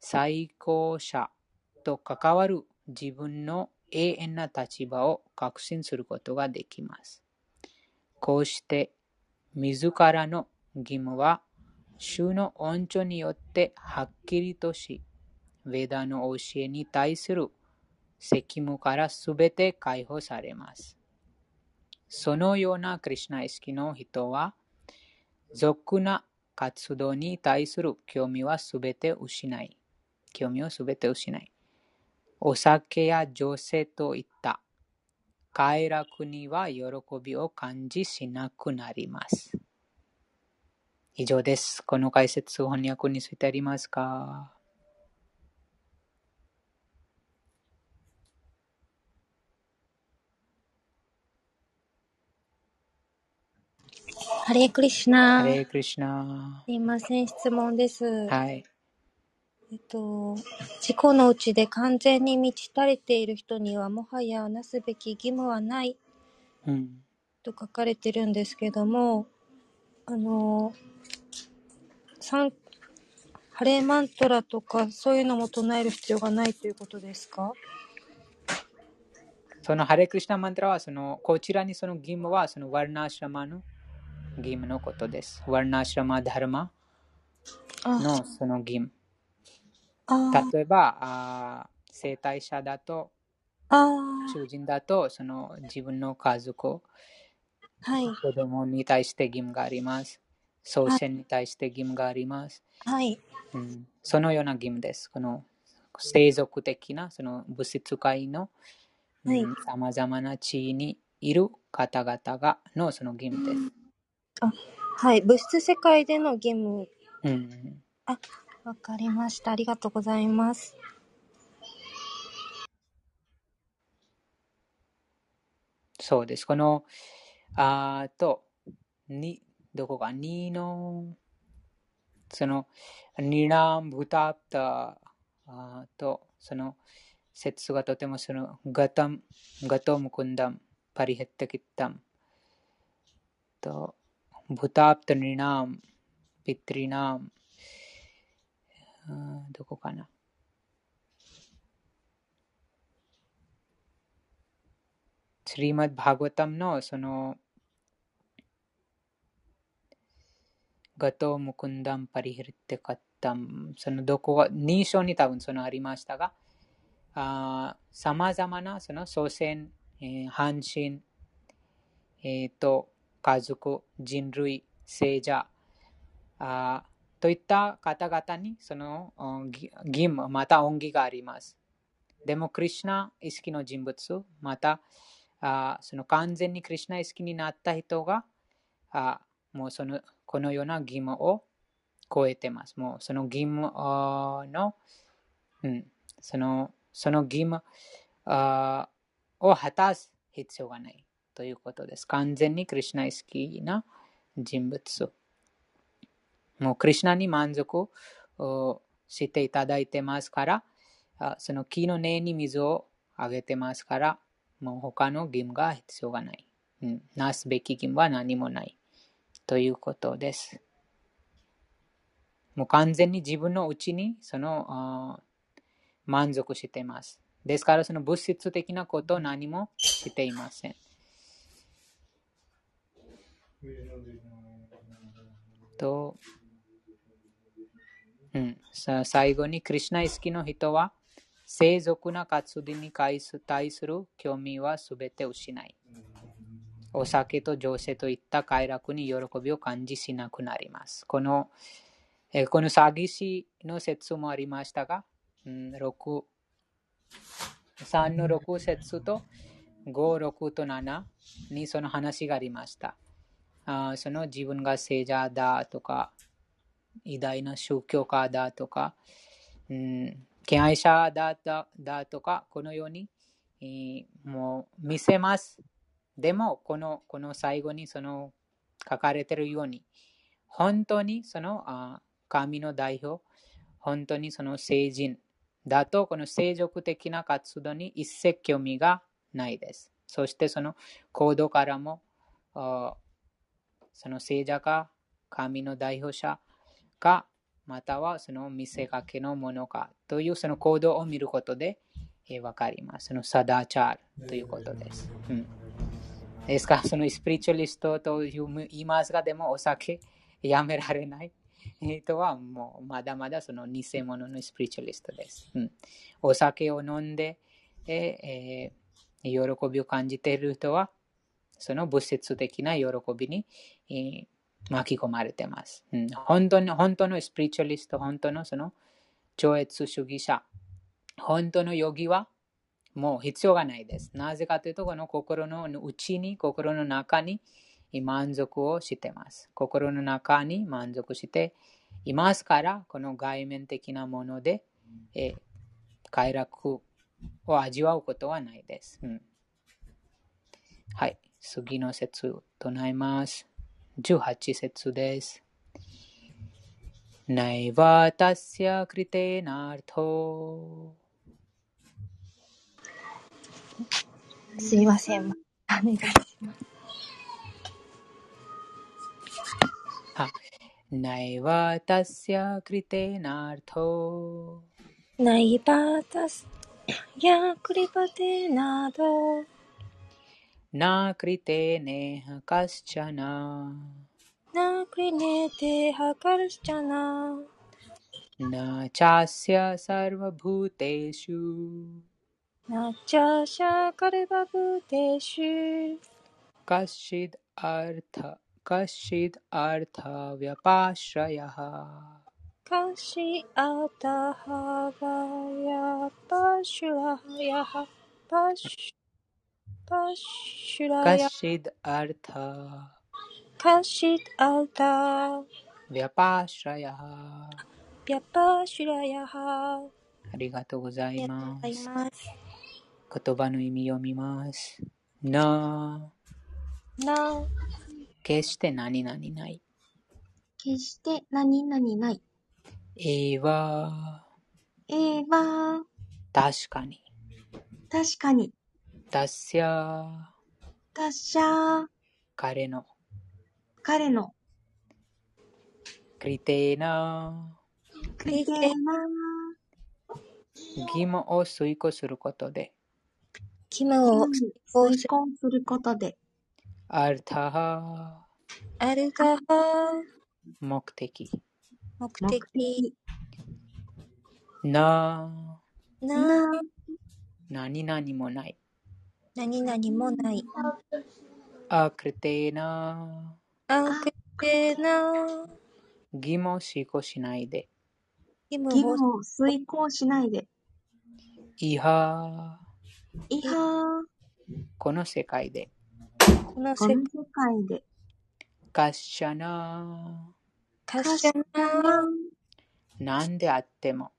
最高者と関わる自分の永遠な立場を確信することができます。こうして、自らの義務は、主の恩寵によってはっきりとし、ヴェダの教えに対する責務からすべて解放されます。そのようなクリシナ意識の人は、俗な活動に対する興味はすべて失い、興味をすべて失い、お酒や女性といった快楽には喜びを感じしなくなります。以上です。この解説翻訳についてありますか？ハレークリシハナレークリシナすいません、質問です。はい。えっと、自己のうちで完全に満ち足りている人にはもはやなすべき義務はないうん。と書かれてるんですけども、あの、三ハレーマントラとかそういうのも唱える必要がないということですか？そのハレクリシナマントラは、その、こちらにその義務は、そのワルナーシャマの義務のことです。ワルナーシャマダルマあ、のその義務。例えば、あー生体者だと、あ囚人だと、その自分の家族、ー、はい、子供に対して義務があります。祖先に対して義務があります。はい、うん、そのような義務です。この生族的なその物質界のはいさまざまな地位にいる方々がのその義務です。はい、物質世界での義務。うん、わかりました。ありがとうございます。そうです。この、あと、に、どこか、2の、その、ニラン・ブタプタあと、その、説がとてもその、ガタム、ガトムクンダム、パリヘッタキッタム、と、ブタプタニナム、ピトリナム、どこかな？リーマッバーガタムのそのガトムクンダムパリヒリテカッタムそのどこが2章に多分そのありましたがさまざまなその祖先、えー、半身、えー、と家族人類聖者あといった方々にその義義務また恩義がありますでもクリュナ意識の人物またあその完全にクリュナ意識になった人があもうそのこのような義務を超えてます。もうその義務の、うん、そのその義務あを果たす必要がないということです。完全にクリュナ意識な人物。もうクリュナに満足をしていただいてますから、あその木の根に水をあげてますから、もう他の義務が必要がない。うん、なすべき義務は何もない。ということです。もう完全に自分のうちにその満足しています。ですから、その物質的なことを何もしていません。と、うん、さ最後に、クリュナ意識の人は、世俗な活動に対する興味はすべて失い、お酒と情勢といった快楽に喜びを感じしなくなります。この、えこの詐欺師の説もありましたが、うん、6 3の6節と5、6と7にその話がありました。あその自分が聖者だとか、偉大な宗教家だとか、うん、敬愛者だだだとか、このように、えーもう見せます。でも、このこの最後にその書かれているように、本当にそのあ神の代表、本当にその聖人だと、この聖俗的な活動に一切興味がないです。そしてその行動からも、その聖者か、神の代表者か、またはその見せかけのものかというその行動を見ることで、えーわかります。そのサダーチャールということです。うん、ですか？ら、そのスピリチュアリストと言いますが、でもお酒やめられない人はもうまだまだその偽物のスピリチュアリストです。うん、お酒を飲んで、えーえー喜びを感じている人は、その物質的な喜びに、えー巻き込まれてます、うん。本当の本当のスピリチュアリスト、本当のその超越主義者、本当のヨギはもう必要がないです。なぜかというと、この心の内に、心の中に満足をしてます。心の中に満足していますから、この外面的なもので、え快楽を味わうことはないです。うんはい。次の説となります。18節です。नैव तस्य कृतेनार्थो すいません。お願いします。あ नैव तस्य कृतेनार्थो ナイバ न कृतेनेह कश्चन। न क्रीणेतेह कश्चन। न चास्य सर्वभूतेषु। न च सर्वभूतेषु। कश्चिद् अर्थ कश्चिद् ャパシュラヤハ。ありがとうございありがとうます。ございます。言葉の意味読みます。な、な、決して何々ない。決して何々ない。えは、えーは、確かに。確かに、たしゃ、達者、彼の、彼の、クリテーナ、クリテクリテーナ義務を遂行することで、キムを遂行行することで、アルタハ、アルガハ、目的。目目的、な、な、何々もない。何々もない。アクリテーナ、アクテナ、義務を遂行しないで。キムを義務を遂行しないで、イハ、いはこの世界で。この世この世界で、カッシャナ、界シャナ、何であっても。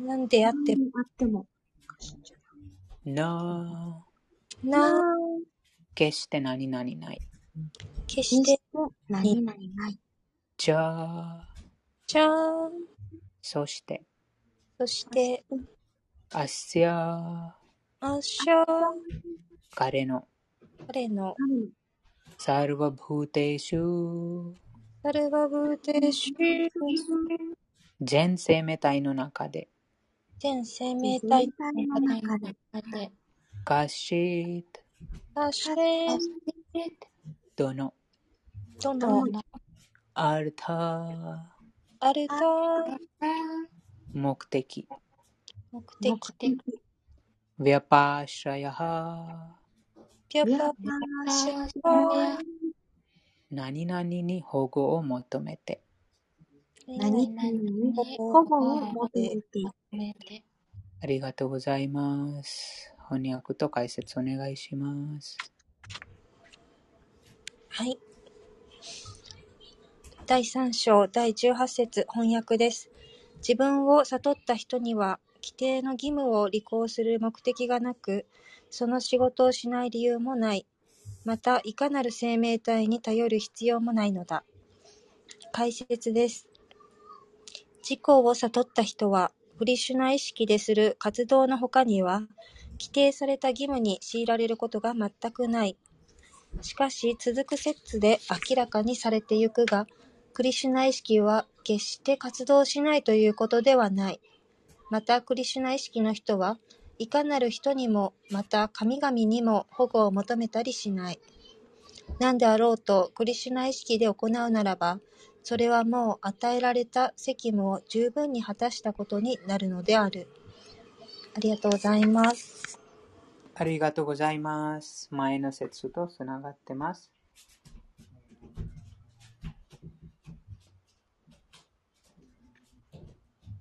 なんであっても、っても、な、な、な、決して何々ない。決して何々ない。じゃあ、じゃあ、そして、そして、アッシャ、アシャ、彼の、彼の、彼サルバブーテーシュ、サルバブテシュ、全生命体の中で、全生命体の中で、で、カシート、そして、どの、どの？アルタ、アルタ。目的、目目的、的、ヴィアパーシャヤハ、ピャパやっシぱャ何々に保護を求めて。何々に保護を求めて、ありがとうございます。翻訳と解説お願いします。はい。第3章第18節翻訳です。自分を悟った人には、規定の義務を履行する目的がなく、その仕事をしない理由もない。また、いかなる生命体に頼る必要もないのだ。解説です。自己を悟った人は、クリシュナ意識でする活動の他には、規定された義務に強いられることが全くない。しかし、続く説で明らかにされてゆくが、クリシュナ意識は決して活動しないということではない。また、クリシュナ意識の人は、いかなる人にも、また神々にも保護を求めたりしない。何であろうと、クリシュナ意識で行うならば、それはもう与えられた責務を十分に果たしたことになるのである。ありがとうございます。ありがとうございます。前の説とつながってます。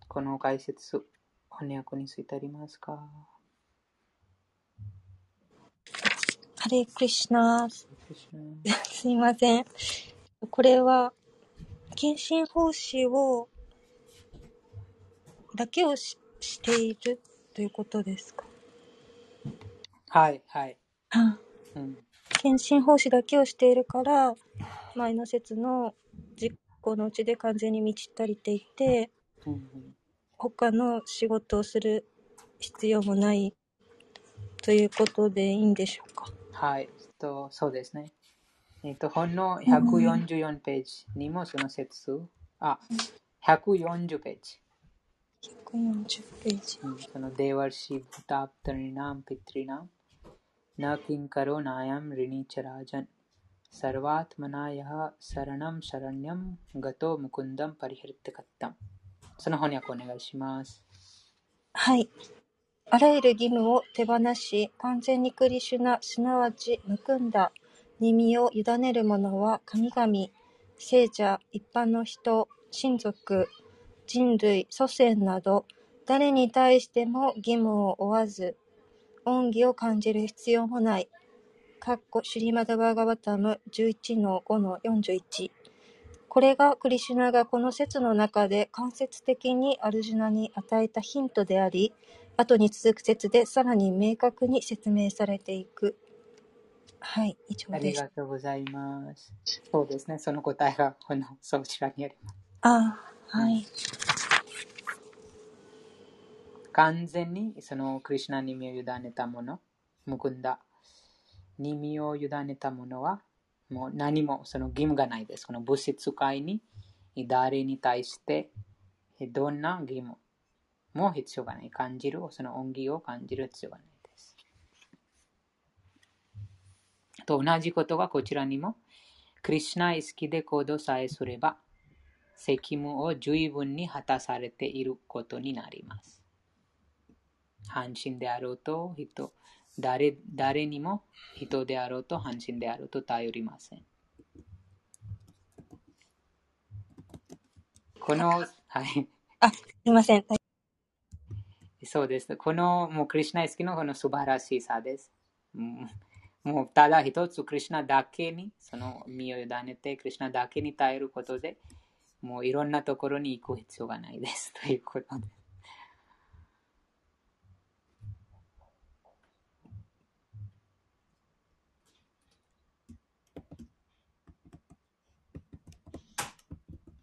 この解説、翻訳についてありますか？ハレークリシュナー。すいません。これは、献身奉仕を、だけをししているということですか？はい、はい。あうん、献身奉仕だけをしているから、前の説の実行のうちで完全に満ち足りていて、他の仕事をする必要もないということでいいんでしょうか？はい、とそうですね。えっと、本の144ページにもその説、あ、140ページ。140ページ。うんそのデーワルシブタプタリナムピトリナムナキンカロナヤムリニチャラジャンサルワートマナヤハサラナムシャラニャムガトムクンダムパリヘルテカッタムその翻訳お願いします。はい。あらゆる義務を手放し、完全にクリシュナ、すなわち、むくんだ、に身を委ねる者は神々、聖者、一般の人、親族、人類、祖先など、誰に対しても義務を負わず、恩義を感じる必要もない。かっこシュリマダバーガバタム11の5の41。これがクリシュナがこの説の中で間接的にアルジュナに与えたヒントであり、後に続く説でさらに明確に説明されていく。はい、以上ありです。がとうございます。そうですね、その答えがこのそちらにあります。あはい。完全にそのクリシュナに身を委ねたもの、ムクンダに身を委ねたものは、もう何もその義務がないです。この物質界に誰に対してどんな義務も必要がない。感じる、その恩義を感じる必要がないです。と同じことがこちらにも、クリシュナ意識で行動さえすれば、責務を十分に果たされていることになります。半身であろうと人誰、誰にも人であろうと半身であろうと頼りません。この、はい、あ、すいません。そうです。このもうクリシュナ意識のこの素晴らしさです。もうただ一つクリシュナだけにその身を委ねてクリシュナだけに頼ることでもういろんなところに行く必要がないです ということです。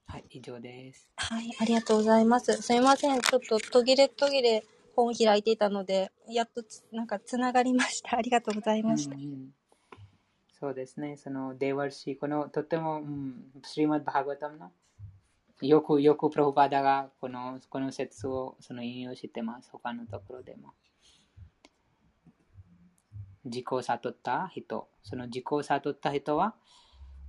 はい、以上です。はい、ありがとうございます。すいません。ちょっと途切れ途切れ本を開いていたので、やっとつなんかつながりました。ありがとうございました。うんうんそうですね、そのデワルシー、このとても、うん、スリマッバーガタムのよくよくプロフパダがこのこの説をその引用してます。他のところでも。自己を悟った人。その自己を悟った人は、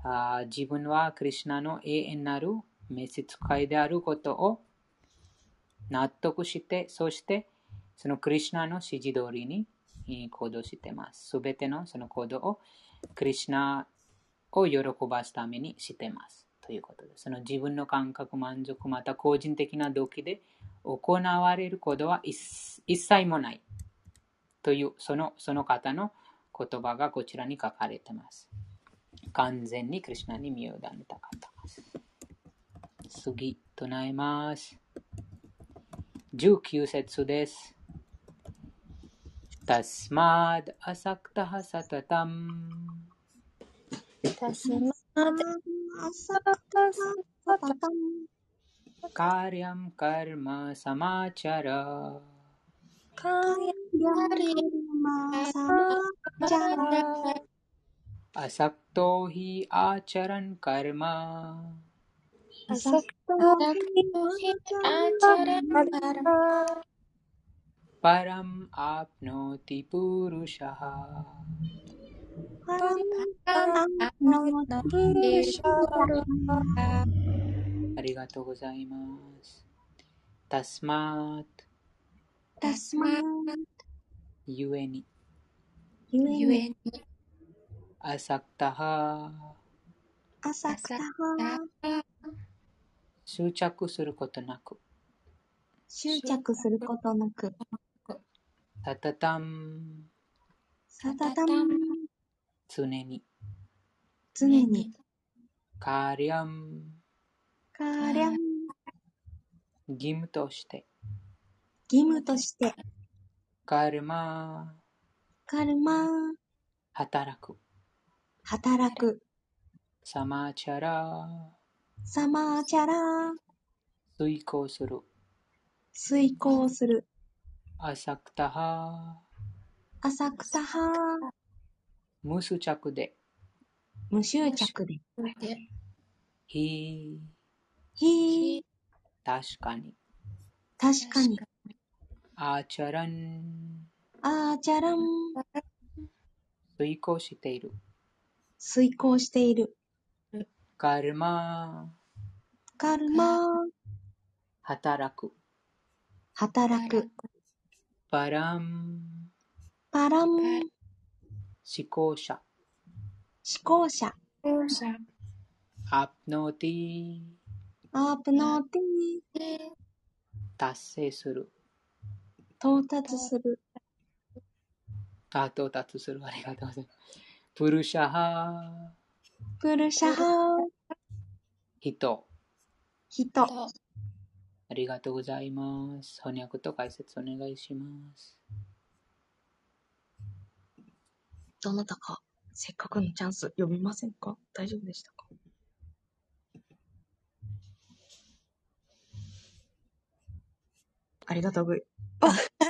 あ自分はクリュナの永遠なる召使いであることを納得して、そしてそのクリュナの指示通りに行動してます。すべてのその行動をクリュナを喜ばすためにしてます。ということです。その自分の感覚、満足、また個人的な動機で行われることは一切もない。というそのその方の言葉がこちらに書かれています。完全にクリュナに身を委ねた方です。次、唱えます。19節です。तस्माद् असक्तः सततम्। कार्यं कर्म समाचर। असक्तो हि आचरन् कर्म। असक्तो हि आचरन् कर्म। परम् आप्नोति पुरुषः ありがとうございます。タスマート。タスマート。ゆえに。ゆえに。アサクタハ。アサクタハ。執着することなく。執着することなく。 サタタン。サタタン。常に。常に。カリャン。カリャン。義務として。義務として。カルマ。カルマ。働く。働く。サマーチャラ。サマーチャラ。遂行する。遂行する。アサクタハ。アサクタハ。無執着で。無執着で。ひひ確かに。確かに。あーチャラン。あーチャラン。遂行している。遂行している。カルマ。カルマ。働く。働く。パラン。パラン。思考者。思考者。アプノーティアプノーティ達成する。到達する。あ、到達する。ありがとうございます。プルシャハプルシャハ人。人。ありがとうございます。翻訳と解説お願いします。どなたか、せっかくのチャンス読みませんか？大丈夫でしたか？ありがとうございます。あ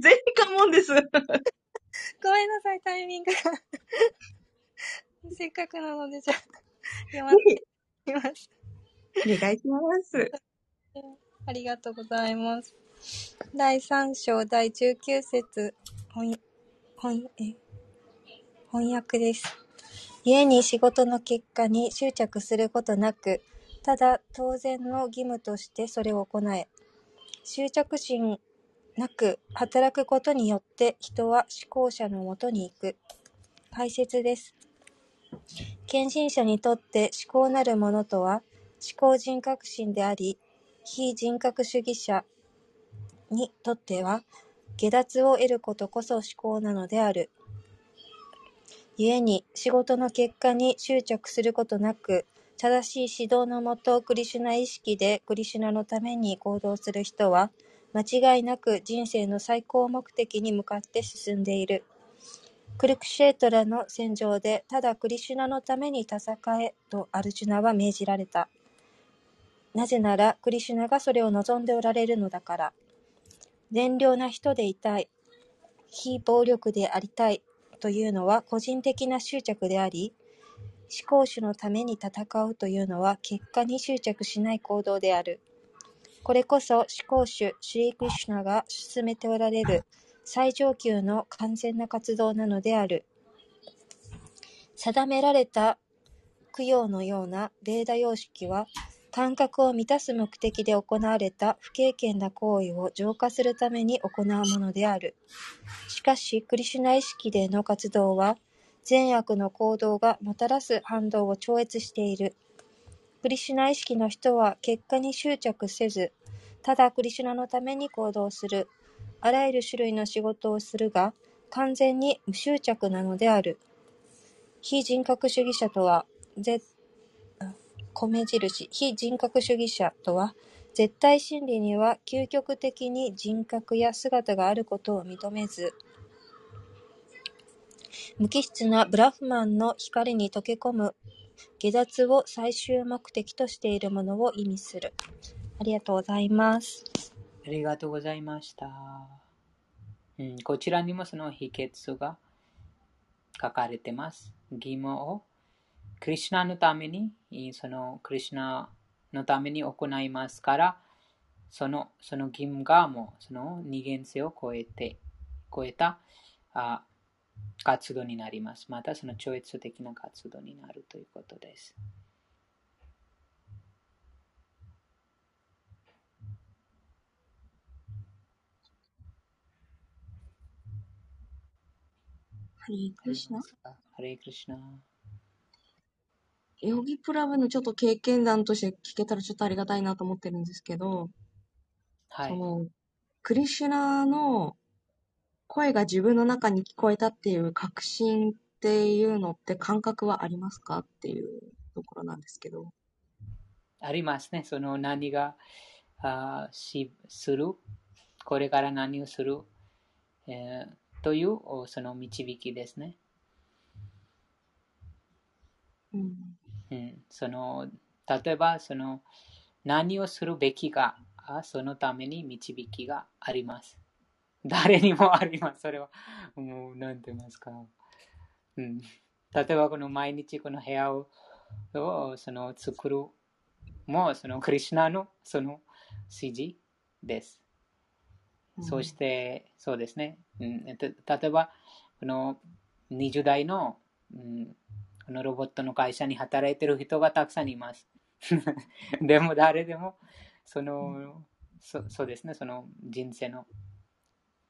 全員かもんです。ごめんなさい、タイミングが。せっかくなので、じゃあ、読ませています。お願いします。ありがとうございます。第3章第19節翻訳です。故に仕事の結果に執着することなく、ただ当然の義務としてそれを行え。執着心なく働くことによって人は思考者のもとに行く。解説です。献身者にとって思考なるものとは思考人格心であり、非人格主義者にとっては下脱を得ることこそ思考なのである。故に仕事の結果に執着することなく、正しい指導のもとクリシュナ意識でクリシュナのために行動する人は、間違いなく人生の最高目的に向かって進んでいる。クルクシェートラの戦場でただクリシュナのために戦えとアルジュナは命じられた。なぜならクリシュナがそれを望んでおられるのだから。善良な人でいたい。非暴力でありたい。というのは個人的な執着であり、思考主のために戦うというのは結果に執着しない行動である。これこそ思考主シリー・クリシュナが進めておられる最上級の完全な活動なのである。定められた供養のようなデータ様式は感覚を満たす目的で行われた不経験な行為を浄化するために行うものである。しかし、クリシュナ意識での活動は、善悪の行動がもたらす反動を超越している。クリシュナ意識の人は結果に執着せず、ただクリシュナのために行動する。あらゆる種類の仕事をするが、完全に無執着なのである。非人格主義者とは、絶米印、非人格主義者とは、絶対真理には究極的に人格や姿があることを認めず、無機質なブラフマンの光に溶け込む下脱を最終目的としているものを意味する。ありがとうございます。ありがとうございました。うん、こちらにもその秘訣が書かれてます。疑問をクリュナのために、そのクリュナのために行いますから、そのその義務がもうその二元性を超えて、超えたあ活動になります。またその超越的な活動になるということです。ハレークリシナ。ハレークリシナ。ヨギプラブのちょっと経験談として聞けたらちょっとありがたいなと思ってるんですけど、はい。その、クリシュナの声が自分の中に聞こえたっていう確信っていうのって感覚はありますかっていうところなんですけど。ありますね。その何があしする、これから何をする、えー、というその導きですね。うん、うん、その例えばその何をするべきか、そのために導きがあります。誰にもあります。それは、もう、なんて言いますか。うん、例えば、この毎日この部屋ををその作るも、そのクリュナのその指示です。うん、そして、そうですね。うん、例えば、この20代の、うんこのロボットの会社に働いてる人がたくさんいます。でも誰でも、その、そそうですね、その人生の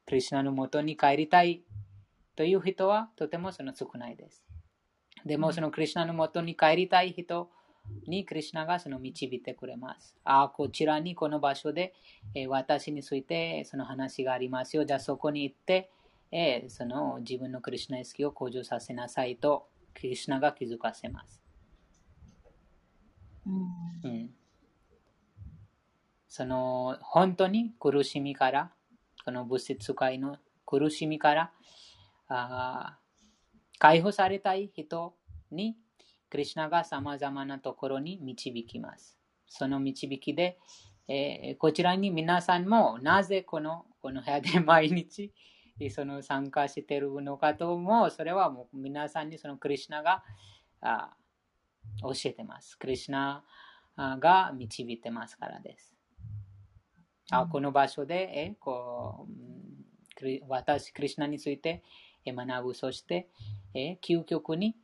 クリュナのもとに帰りたいという人はとてもその少ないです。でもそのクリュナのもとに帰りたい人にクリュナがその導いてくれます。ああ、こちらにこの場所で、えー、私についてその話がありますよ。じゃあそこに行って、えー、その自分のクリュナ意識を向上させなさいとクリュナが気づかせます。うん、うん、その本当に苦しみから、この物質界の苦しみからあ解放されたい人に、クリュナが様々なところに導きます。その導きで、えー、こちらに皆さんもなぜこのこの部屋で毎日その参加しているのかとも、それはもう皆さんにそのクリュナがあ教えてます。クリュナが導いてますからです。あこの場所でえこう私、クリュナについて学ぶ、そしてえ究極に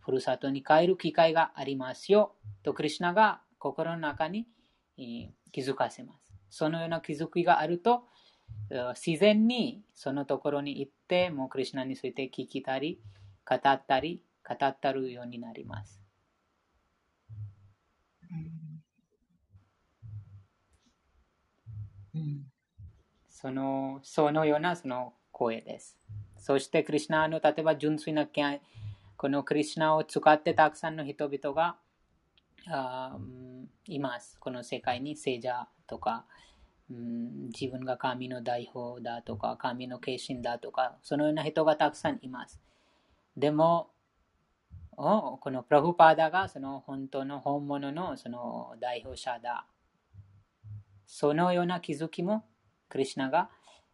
ふるさとに帰る機会がありますよと、クリュナが心の中に気づかせます。そのような気づきがあると、自然にそのところに行って、もうクリュナについて聞きたり、語ったり、語ったるようになります。うん、そのそのようなその声です。そして、クリュナの例えば純粋なこのクリュナを使ってたくさんの人々があいます。この世界に聖者とか、うん、自分が神の代表だとか、神の化身だとか、そのような人がたくさんいます。でも、このプラフパーダがその本当の本物のその代表者だ。そのような気づきもクリュナが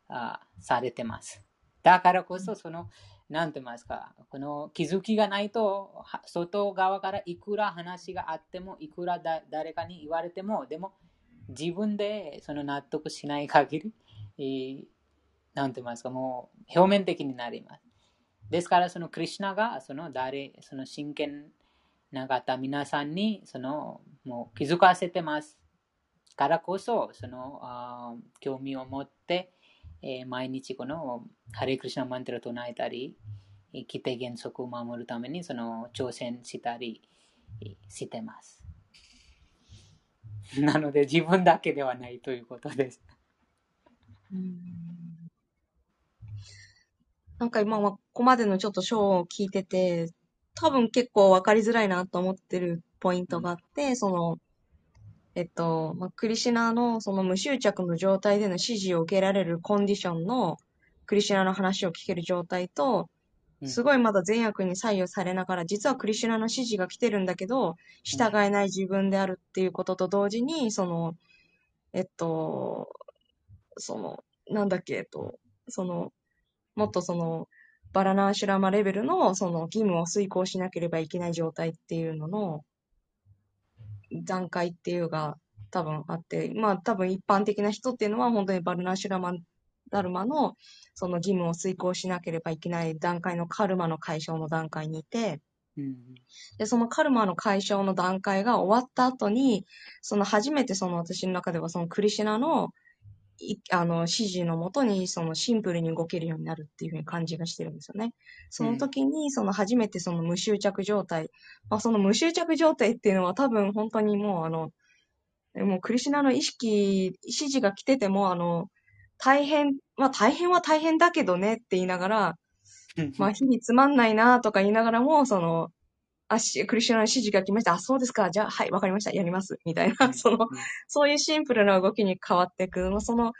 あされてます。だからこそ、そのなんて言いますか、この気づきがないと、は外側からいくら話があっても、いくらだ誰かに言われても、でも自分でその納得しない限り、なんて言いますか、もう表面的になります。ですから、そのクリュナが、その誰、その真剣な方、皆さんに、その、もう気づかせてます。からこそ、その、あ興味を持って、えー毎日この、ハレクリシナマントラを唱えたり、規定原則を守るために、その、挑戦したりしてます。なので、自分だけではないということです。うんなんか今はここまでのちょっと章を聞いてて、多分結構わかりづらいなと思ってるポイントがあって、その、えっと、まあ、クリシナのその無執着の状態での指示を受けられるコンディションのクリシナの話を聞ける状態と、すごいまだ善悪に左右されながら、実はクリシュナの指示が来てるんだけど、従えない自分であるっていうことと同時に、その、えっと、その、なんだっけ、えっと、その、もっとその、バラナーシュラマレベルのその義務を遂行しなければいけない状態っていうのの段階っていうが多分あって、まあ多分一般的な人っていうのは本当にバラナーシュラマダルマのその義務を遂行しなければいけない段階のカルマの解消の段階にいて、うんで、そのカルマの解消の段階が終わった後に、その初めてその私の中ではそのクリシュナのいあの指示のもとにそのシンプルに動けるようになるっていうふうに感じがしてるんですよね。その時にその初めてその無執着状態、まあ、その無執着状態っていうのは多分本当にもうあの、もうクリシュナの意識、指示が来ててもあの、大変、まあ大変は大変だけどねって言いながら、まあ、日々つまんないなとか言いながらも、その、あ、しクリスチャンの指示が来ました。あ、そうですか。じゃあ、はい、わかりました。やります。みたいな、その、そういうシンプルな動きに変わっていく。まあその、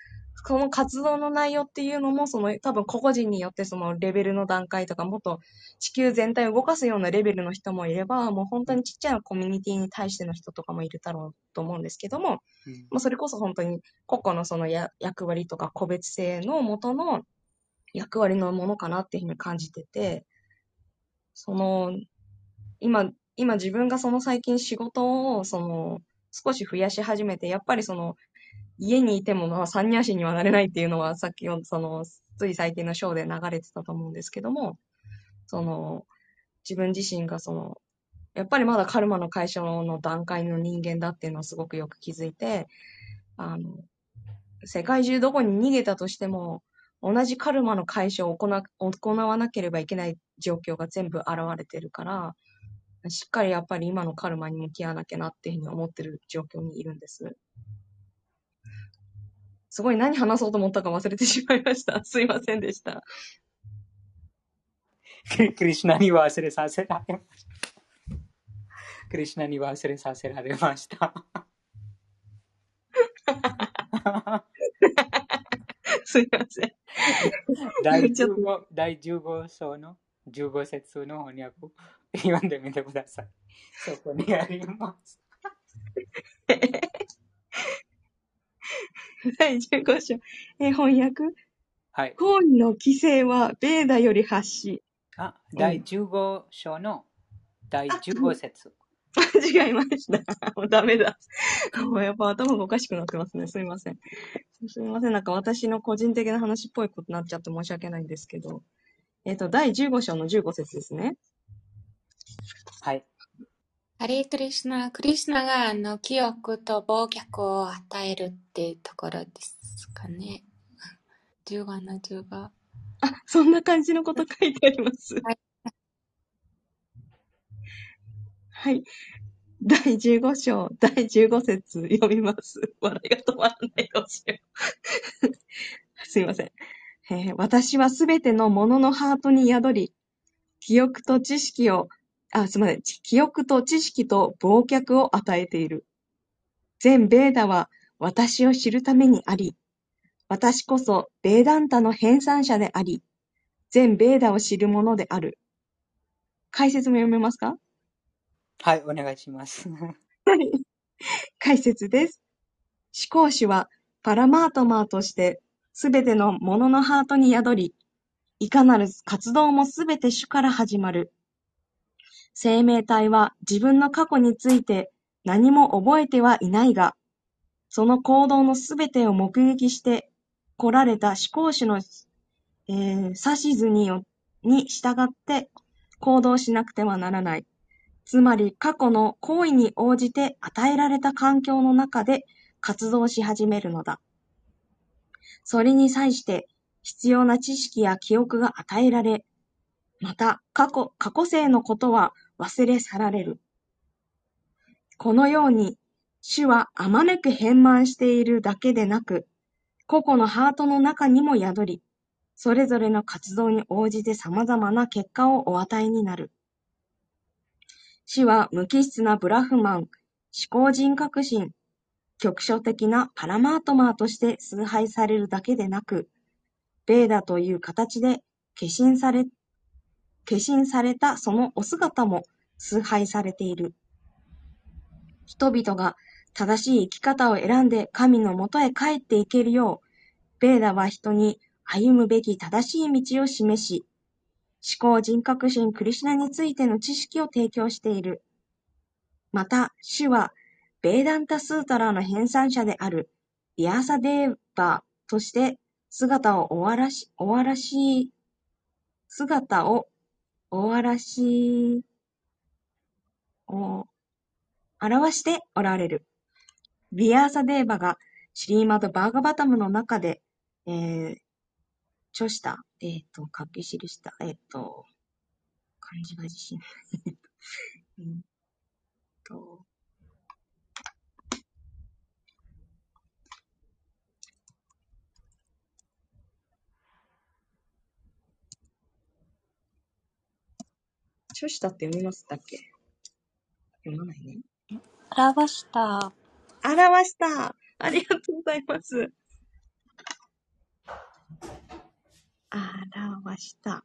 この活動の内容っていうのも、その、多分個々人によってそのレベルの段階とか、もっと地球全体を動かすようなレベルの人もいれば、もう本当にちっちゃなコミュニティに対しての人とかもいるだろうと思うんですけども、うんまあ、それこそ本当に個々のそのや役割とか個別性の元の役割のものかなっていうふうに感じてて、その、今、今自分がその最近仕事をその少し増やし始めて、やっぱりその家にいてもまあ三人足にはなれないっていうのはさっきのそのつい最近のショーで流れてたと思うんですけども、その自分自身がそのやっぱりまだカルマの解消の段階の人間だっていうのをすごくよく気づいて、あの、世界中どこに逃げたとしても、同じカルマの解消を行な行わなければいけない状況が全部現れてるから、しっかりやっぱり今のカルマに向き合わなきゃなっていうふうに思ってる状況にいるんです。すごい何話そうと思ったか忘れてしまいました。すいませんでした。クリシュナに忘れさせられました。クリシュナに忘れさせられました。すいません。第ちょっ15第15章の？15節の翻訳を読んでみてください。そこにあります。第15章。えー翻訳？はい。行為の規制はベーダより発し。あ、第15章の第15節。間違えました。もうダメだ。もうやっぱ頭がおかしくなってますね。すみません。すみません。なんか私の個人的な話っぽいことになっちゃって申し訳ないんですけど。えっ、と、第15章の15節ですね。はい。ハレークリシュナ、クリシュナがあの記憶と忘却を与えるっていうところですかね。15の15。あ、そんな感じのこと書いてあります。はい。はい。第15章、第15節読みます。笑いが止まらない。どうしよう。すいません。えー私はすべてのもののハートに宿り、記憶と知識を、あ、すみません。ち記憶と知識と忘却を与えている。全ベーダは私を知るためにあり、私こそベーダンタの編纂者であり、全ベーダを知る者である。解説も読めますか？はい、お願いします。はい。解説です。思考主はパラマートマーとしてすべてのもののハートに宿り、いかなる活動もすべて主から始まる。生命体は自分の過去について何も覚えてはいないが、その行動のすべてを目撃して来られた思考主の、えー、指図にに従って行動しなくてはならない。つまり過去の行為に応じて与えられた環境の中で活動し始めるのだ。それに際して必要な知識や記憶が与えられ、また過去、過去性のことは忘れ去られる。このように、主はあまねく変満しているだけでなく、個々のハートの中にも宿り、それぞれの活動に応じて様々な結果をお与えになる。死は無機質なブラフマン、思考人格心、局所的なパラマートマーとして崇拝されるだけでなく、ベーダという形で化身され、化身されたそのお姿も崇拝されている。人々が正しい生き方を選んで神のもとへ帰っていけるよう、ベーダは人に歩むべき正しい道を示し、思考人格心クリシナについての知識を提供している。また、主は、ベーダンタスータラの編纂者である、ビアーサデーバーとして姿を終わらし、終わらし、姿を大嵐、を表しておられる。ビアーサデーバがシリーマと・バーガバタムの中で、えー、著した、えっ、ー、と、書き記した、えっ、ー、と、漢字が自信ない。う んと、著したって読みますだっけ？読まないね。表した。表した。ありがとうございます。表した。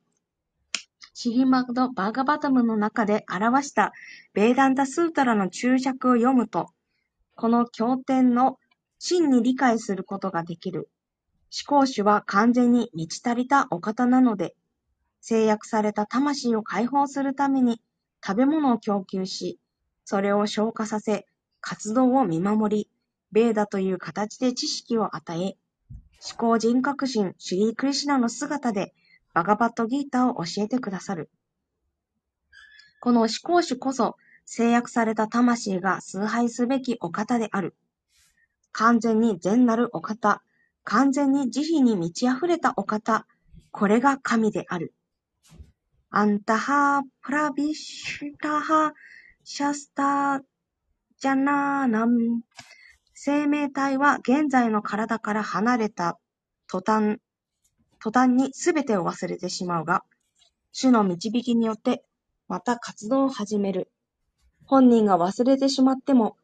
シリマド・バーガバタムの中で表したベーダンタ・スータラの注釈を読むと、この経典の真に理解することができる。思考主は完全に満ち足りたお方なので、制約された魂を解放するために食べ物を供給し、それを消化させ、活動を見守り、ベーダという形で知識を与え、思考人格心シュリー・クリシナの姿でバガバットギータを教えてくださる。この思考主こそ制約された魂が崇拝すべきお方である。完全に善なるお方、完全に慈悲に満ち溢れたお方、これが神である。アンタハプラビシュタハシャスタジャナーナム生命体は現在の体から離れた途端、途端に全てを忘れてしまうが、主の導きによってまた活動を始める。本人が忘れてしまっても、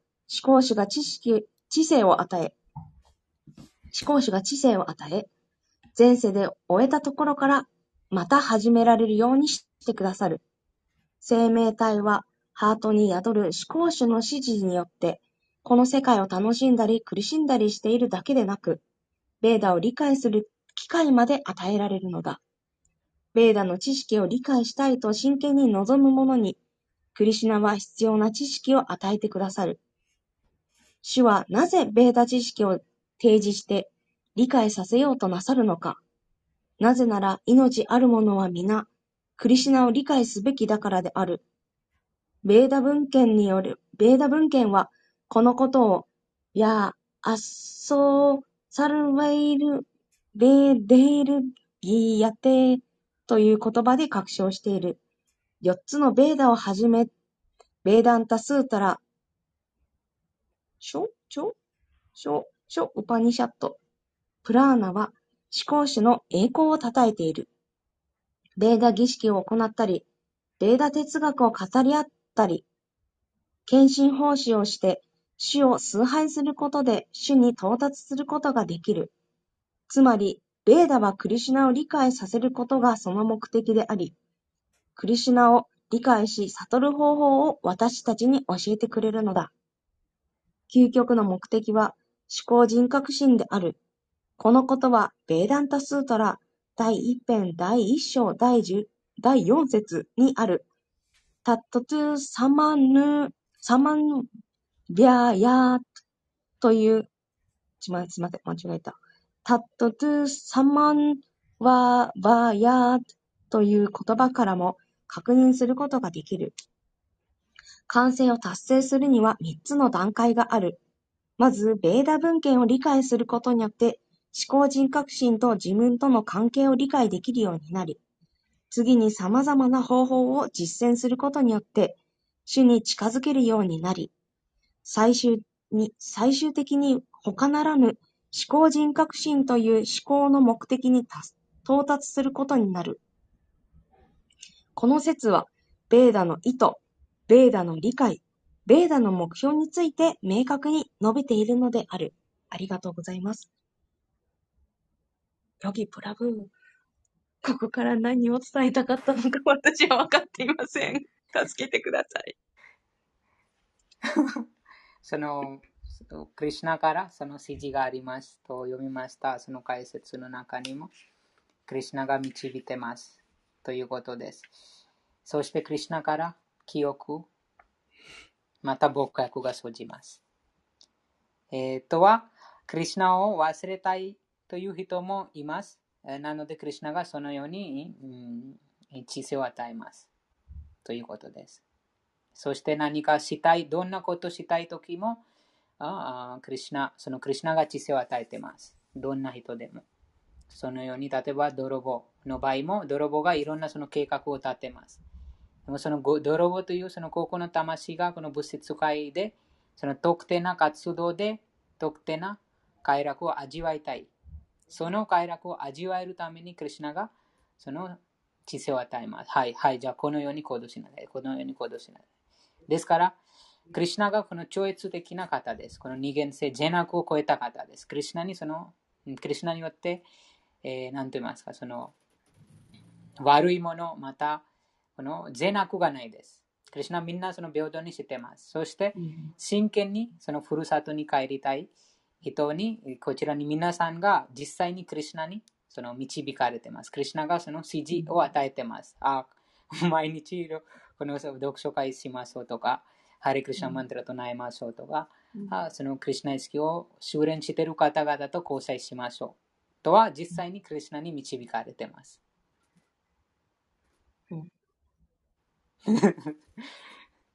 思考主が知識、知性を与え、思考主が知性を与え、前世で終えたところからまた始められるようにしてくださる。生命体はハートに宿る思考主の指示によってこの世界を楽しんだり苦しんだりしているだけでなく、ベーダを理解する機会まで与えられるのだ。ベーダの知識を理解したいと真剣に望む者に、クリシナは必要な知識を与えてくださる。主はなぜベーダ知識を提示して理解させようとなさるのか。なぜなら命ある者は皆、クリシナを理解すべきだからである。ベーダ文献による、ベーダ文献はこのことを、や、あっそ、サルヴェイル、ベーデールギーヤテーという言葉で確証している。四つのベーダをはじめ、ベーダンタスータラ、ショ、ショ、ショ、ショ、ウパニシャット、プラーナは思考主の栄光を称えている。ベーダ儀式を行ったり、ベーダ哲学を語り合ったり、献身奉仕をして主を崇拝することで主に到達することができる。つまり、ベーダはクリシュナを理解させることがその目的であり、クリシュナを理解し悟る方法を私たちに教えてくれるのだ。究極の目的は思考人格心である。このことはベーダンタスートラ第一編第一章第十第四節にある、タットトゥサマヌ、サマンビャーヤーという、すみません、間違えた。タットトゥサマンワーバーヤーという言葉からも確認することができる。完成を達成するには三つの段階がある。まず、ベーダ文献を理解することによって、思考人格心と自分との関係を理解できるようになり、次に様々な方法を実践することによって、主に近づけるようになり、最終に、最終的に他ならぬ思考人格心という思考の目的に到達することになる。この説は、ベーダの意図、ベーダの理解、ベーダの目標について明確に述べているのである。ありがとうございます。ヨギプラブ。ここから何を伝えたかったのか 私は分かっていません。助けてください。その、クリュナからその指示がありますと読みました。その解説の中にも、クリュナが導いてますということです。そしてクリュナから記憶、また僕役が生じます。えー、とは、クリュナを忘れたいという人もいます。なので、クリュナがそのように、うん、知性を与えます。ということです。そして何かしたい、どんなことしたいときも、あクリュナ、そのクリュナが知性を与えています。どんな人でも。そのように、例えば泥棒の場合も、泥棒がいろんなその計画を立てます。でもその泥棒というその高校の魂がこの物質界で、その特定な活動で特定な快楽を味わいたい。その快楽を味わえるために、クリュナがその知性を与えます。はい、はい、じゃあこのように行動しなさい。このように行動しなさい。ですから、クリュナがこの超越的な方です。この二元性、善悪を超えた方です。クリュナにその、クリュナによって、えー、何と言いますか、その、悪いもの、また、この善悪がないです。クリュナみんなその平等にしてます。そして、真剣にそのふるさとに帰りたい人に、こちらに皆さんが実際にクリュナにその導かれてます。クリュナがその指示を与えてます。あ毎日この読書会しましょうとか、ハリクリシナマントラ唱えましょうとか、あそのクリュナ意識を修練している方々と交際しましょう。とは実際にクリュナに導かれてます。うん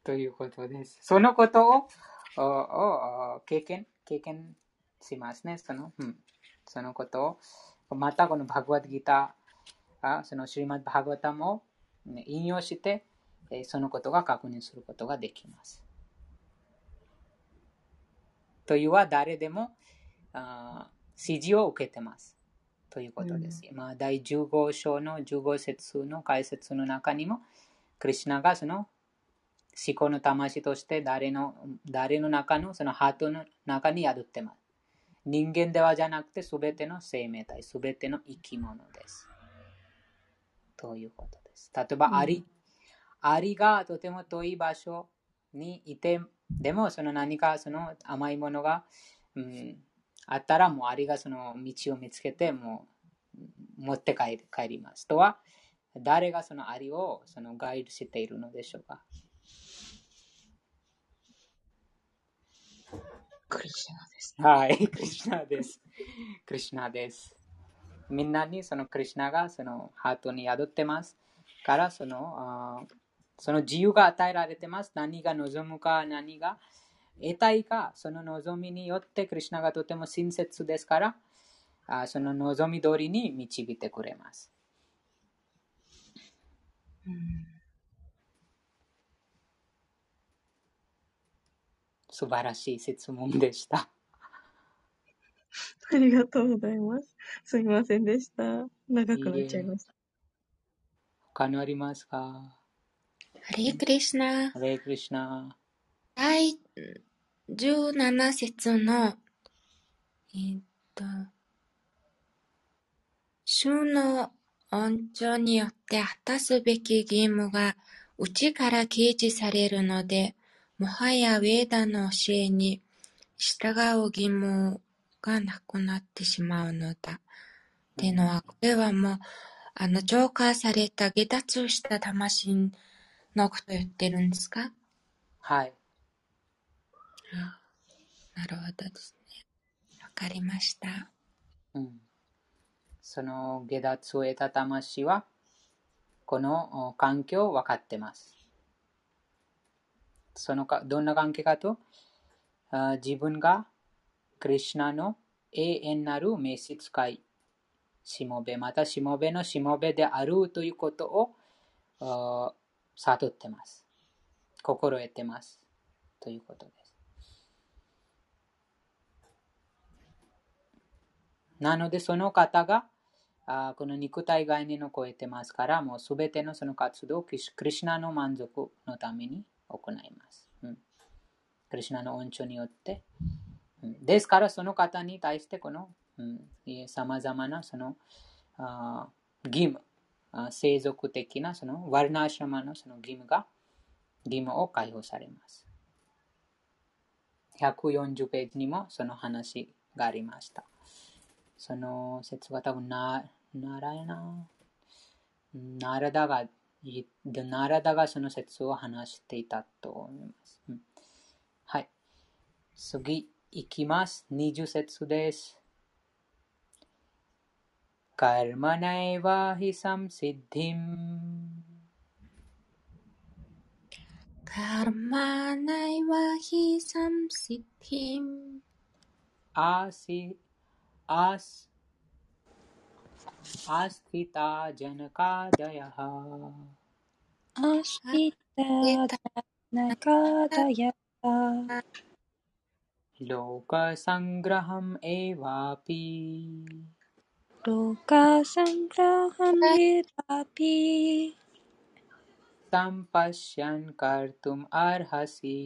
ということです。そのことを経験経験しますね。その,、うん、そのことを、またこのバグワッドギター、そのシュリマッバグワタも引用して、そのことが確認することができます。というは誰でも指示を受けてます。ということです。うん、まあ、第15章の15節の解説の中にも、クリュナがその思考の魂として誰の誰の中のそのハートの中に宿ってます。人間ではじゃなくて全ての生命体、全ての生き物です。ということです。例えば、アリ、うん、アリがとても遠い場所にいて、でもその何かその甘いものが、うん、あったらもうアリがその道を見つけてもう持って帰ります。とは、誰がそのアリをそのガイドしているのでしょうかクリシナです、ね。はい、クリシナです。クリシナです。みんなにそのクリシナがそのハートに宿ってます。からそのその自由が与えられてます。何が望むか、何が得たいか、その望みによってクリシナがとても親切ですから、その望み通りに導いてくれます。素晴らしい質問でした。ありがとうございます。すみませんでした。長くなっちゃいました。他のありますか？ハレクリシナ。ハレクリシナ。第17節の、えー、っと、主の恩寵によって果たすべき義務が内から掲示されるので、もはやウェーダの教えに従う義務がなくなってしまうのだ。っていうのは、これはもう、あの、浄化された、下脱した魂のことを言ってるんですか？はい。あなるほどですね。わかりました。うん、その下脱を得た魂は、このお環境を分かってます。そのかどんな関係かと、自分がクリシュナの永遠なる召使い、しもべ、またしもべのしもべであるということを悟ってます。心得てます。ということです。なので、その方が、あこの肉体概念を超えてますから、もうすべてのその活動をクリュナの満足のために行います。うん、クリシュナの恩寵によって。うんですから、その方に対して、このさまざまなそのあ義務、あ生族的なそのワルナーシャマのその義務が、義務を解放されます。140ページにもその話がありました。その説が多分な、ならやな。ナラダが、ナラダがその説を話していたと思います。うんはい。次、いきます。20節です。カルマナイワヒサムシッディム。カルマナイワヒサムシッティム。アシ。アシ आस्थिता जनकादयः आस्थिता लोकसङ्ग्रहम् एवापि। लोकसङ्ग्रहम् सम्पश्यन् कर्तुम् अर्हसि।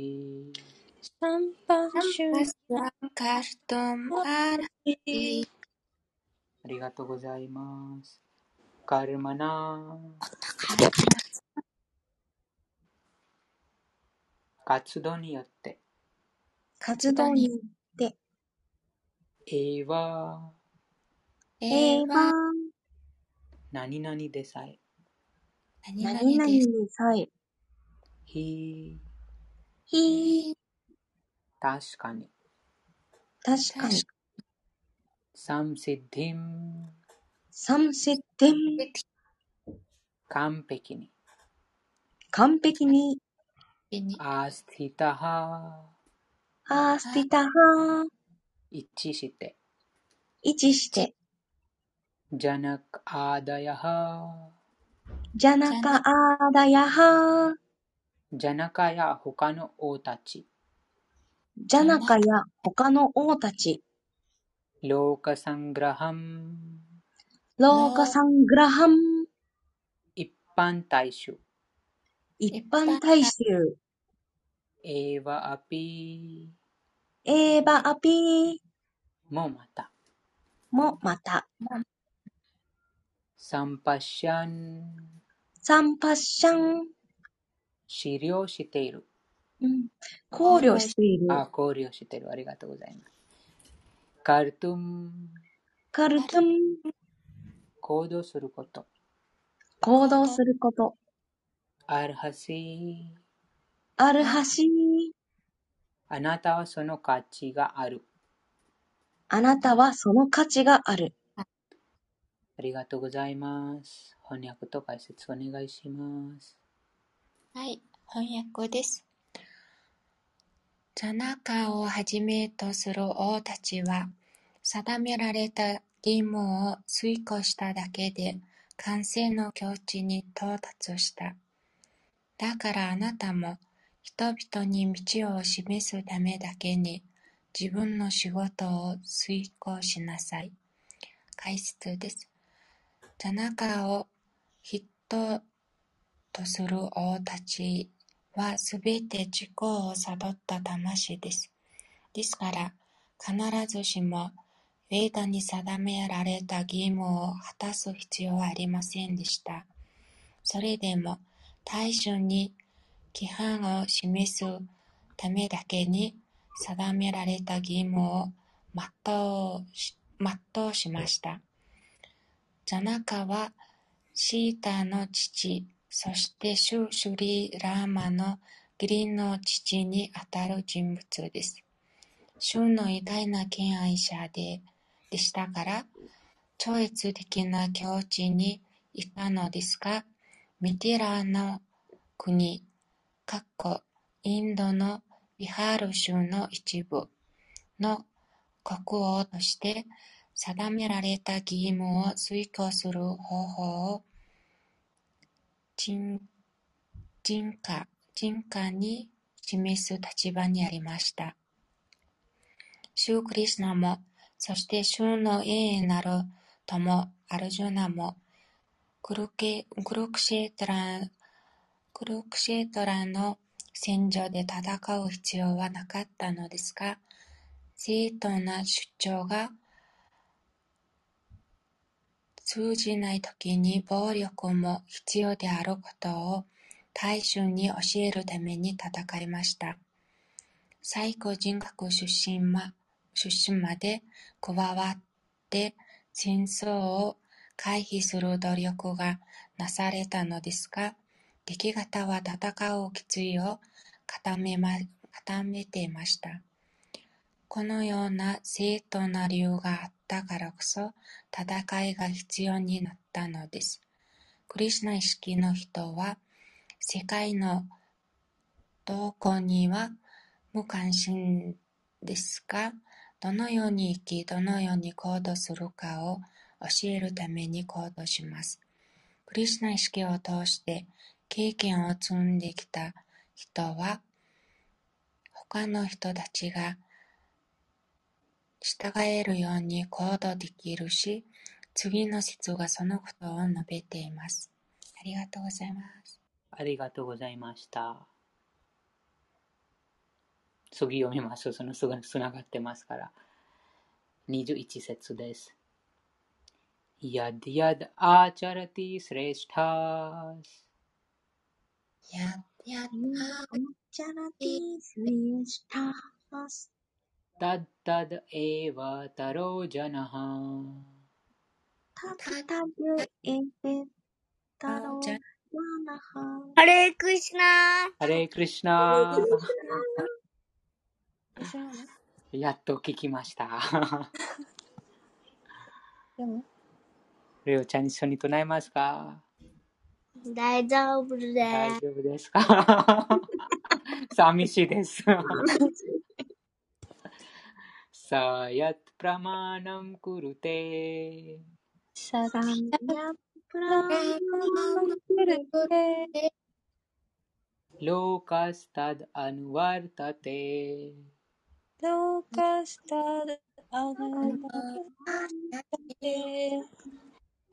सम्पश्यन् कर्तुम् अर्हसि। ありがとうございます。カルマナ活動によって、活動によって、エはエヴァ何々でさえ、何何々。でさえ、ひ、ひ、確かに、確かに、サムシッディム、サムセッテン、完璧に、完璧に、にアスティタハ、アースティタハ一致して、位置して、ジャナクアーダヤハ、ジャナカアーダヤハジャナカや他の王たち、ジャナカや他の王たち、ローカサングラハム、ローカサングラハム、一般大衆、一般大衆、エーバアピエーバアピー。ーもまた、もまた、サンパッシャン、サンパッシャン、資料している。うん。考慮している、あ、考慮している。ありがとうございます。カルトゥン、カルトゥン、行動すること。行動すること、アルハシアルハシー、あなたはその価値がある。あなたはその価値がある。ありがとうございます。翻訳と解説お願いします。はい、翻訳です。ジャナカをはじめとする王たちは、定められた義務を遂行しただけで、完成の境地に到達した。だからあなたも、人々に道を示すためだけに、自分の仕事を遂行しなさい。解説です。ジャナカを筆頭とする王たちはすべて自己を悟った魂です。ですから、必ずしも、ウェーダに定められた義務を果たす必要はありませんでした。それでも、大衆に規範を示すためだけに定められた義務を全うし全うしました。ジャナカはシータの父、そしてシュ・シュリー・ラーマの義理の父にあたる人物です。シュの偉大な敬愛者ででしたから、超越的な境地にいたのですが、ミティラーの国、かっこインドのビハール州の一部の国王として定められた義務を遂行する方法を人家人家に示す立場にありました。シュークリシュナも、そしてシューの永遠なる友アルジュナも、クルケクルクシェトラクルクシェトラの戦場で戦う必要はなかったのですが、正当な主張が通じないときに暴力も必要であることを大衆に教えるために戦いました。最高人格出身ま出身まで加わって戦争を回避する努力がなされたのですが、敵方は戦う決意を固めま固めていました。このような正当な理由があったからこそ、戦いが必要になったのです。クリシュナ意識の人は、世界の動向には無関心ですが、どのように生き、どのように行動するかを教えるために行動します。クリシュナ意識を通して経験を積んできた人は、他の人たちが従えるように行動できるし、次の質がそのことを述べています。ありがとうございます。ありがとうございました。次読みます。そのすぐつながってますから。21節です。やっやっあちゃらてィスレシタス。やっやっあちゃらてィスレシタス。じゃワナハハレークリシナハレークリシナやっと聞きました。でもレオちゃん一緒に唱えますか？大丈夫で大丈夫ですか？寂しいです。さあ、やっプラマーナムクルテ。す。さサンヤプラマくるて。ローカスタドアヌワルタテ。ローカスタードアナで。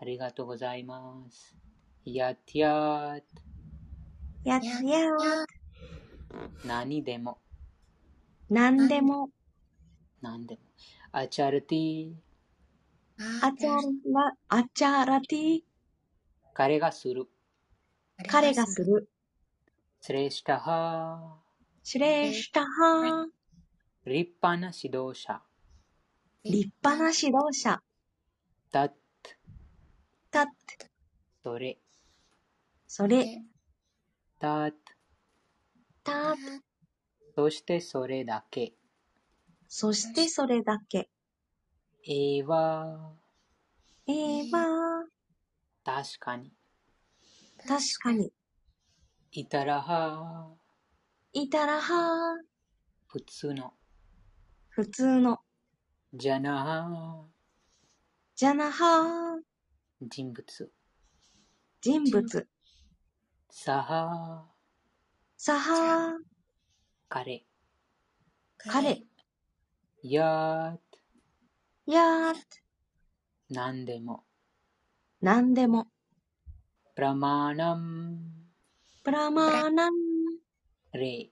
ありがとうございます。やっやっ、やつや何でも、なんでも何でも。アチャルティ、アチャラアチャラティ彼がする。彼がする。スレシタハシュレーシュタハー、立派な指導者。立派な指導者。だっ、たそれ、それ。だっ、たそしてそれだけ。そしてそれだけ。えは、えーば確かに。確かに。いたらは。いたらは。普通の。普通の。じゃな。じゃなは。人物。人物。さは。さは。彼。彼ややーなんでも。なんでも。プラマーナム。プラマーナンレ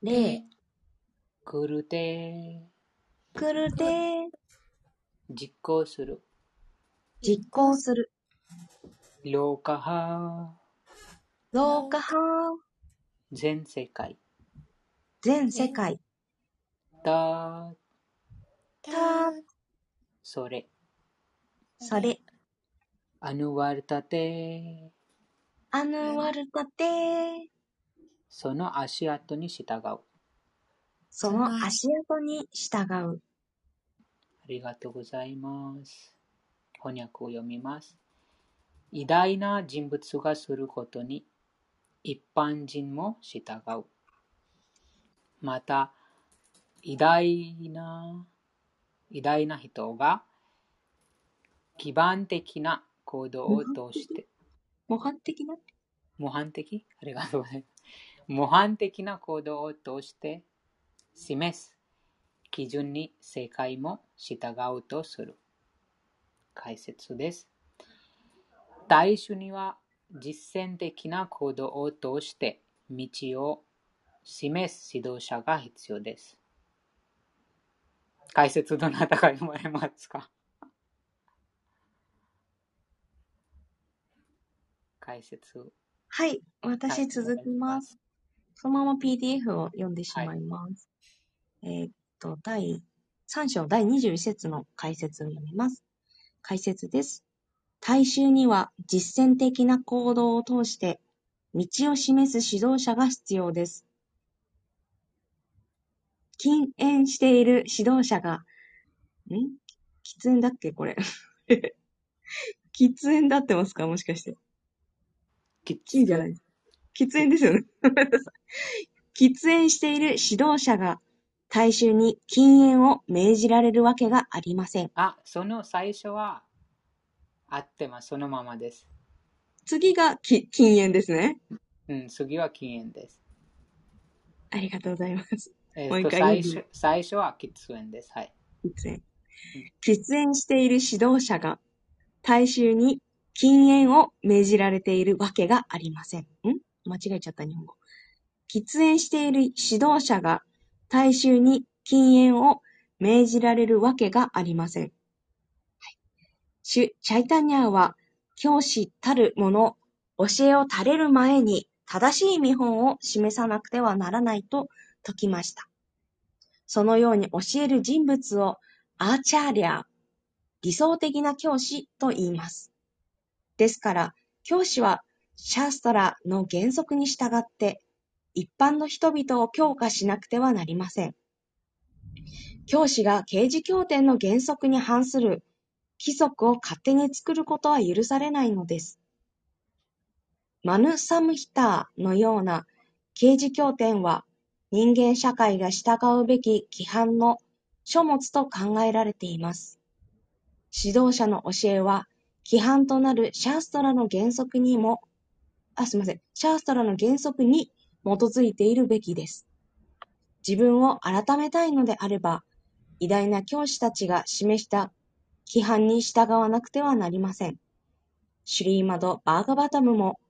レクルテクルテ実行する。実行する。ローカハローカハ全世界。全世界だたそれ。それアヌワルタテ。アヌワルタテ。その足跡に従う。あその足跡に従う。りがとうございます。翻訳を読みます。偉大な人物がすることに一般人も従う。また、偉大な、偉大な人が基盤的な行動を通して、模範的な？模範的？ありがとうございます。模範的な行動を通して示す基準に世界も従うとする。解説です。大衆には実践的な行動を通して道を示す指導者が必要です。解説どなたが読まれますか？解説。はい。私続きます。。そのまま PDF を読んでしまいます。えーっと、第3章第21節の解説を読みます。解説です。大衆には実践的な行動を通して道を示す指導者が必要です。禁煙している指導者が、ん？喫煙だっけ？これ。喫煙だってますか？もしかして。きいいんじゃない喫煙ですよね。喫煙している指導者が大衆に禁煙を命じられるわけがありません。あ、その最初は合ってます。そのままです。次がき禁煙ですね。うん、次は禁煙です。ありがとうございます。えもう一回言う初最初は喫煙です。はい。喫煙。喫煙している指導者が大衆に禁煙を命じられているわけがありません。ん？間違えちゃった日本語。喫煙している指導者が大衆に禁煙を命じられるわけがありません。はいシュチャイタニャーは教師たるもの、教えを垂れる前に正しい見本を示さなくてはならないと説きました。そのように教える人物をアーチャーリャー、理想的な教師と言います。ですから、教師はシャーストラの原則に従って、一般の人々を強化しなくてはなりません。教師が刑事協定の原則に反する規則を勝手に作ることは許されないのです。マヌサムヒターのような刑事協典は人間社会が従うべき規範の書物と考えられています。指導者の教えは規範となるシャーストラの原則にも、あ、すみません、シャーストラの原則に基づいているべきです。自分を改めたいのであれば、偉大な教師たちが示した規範に従わなくてはなりません。シュリーマド・バーガバタムも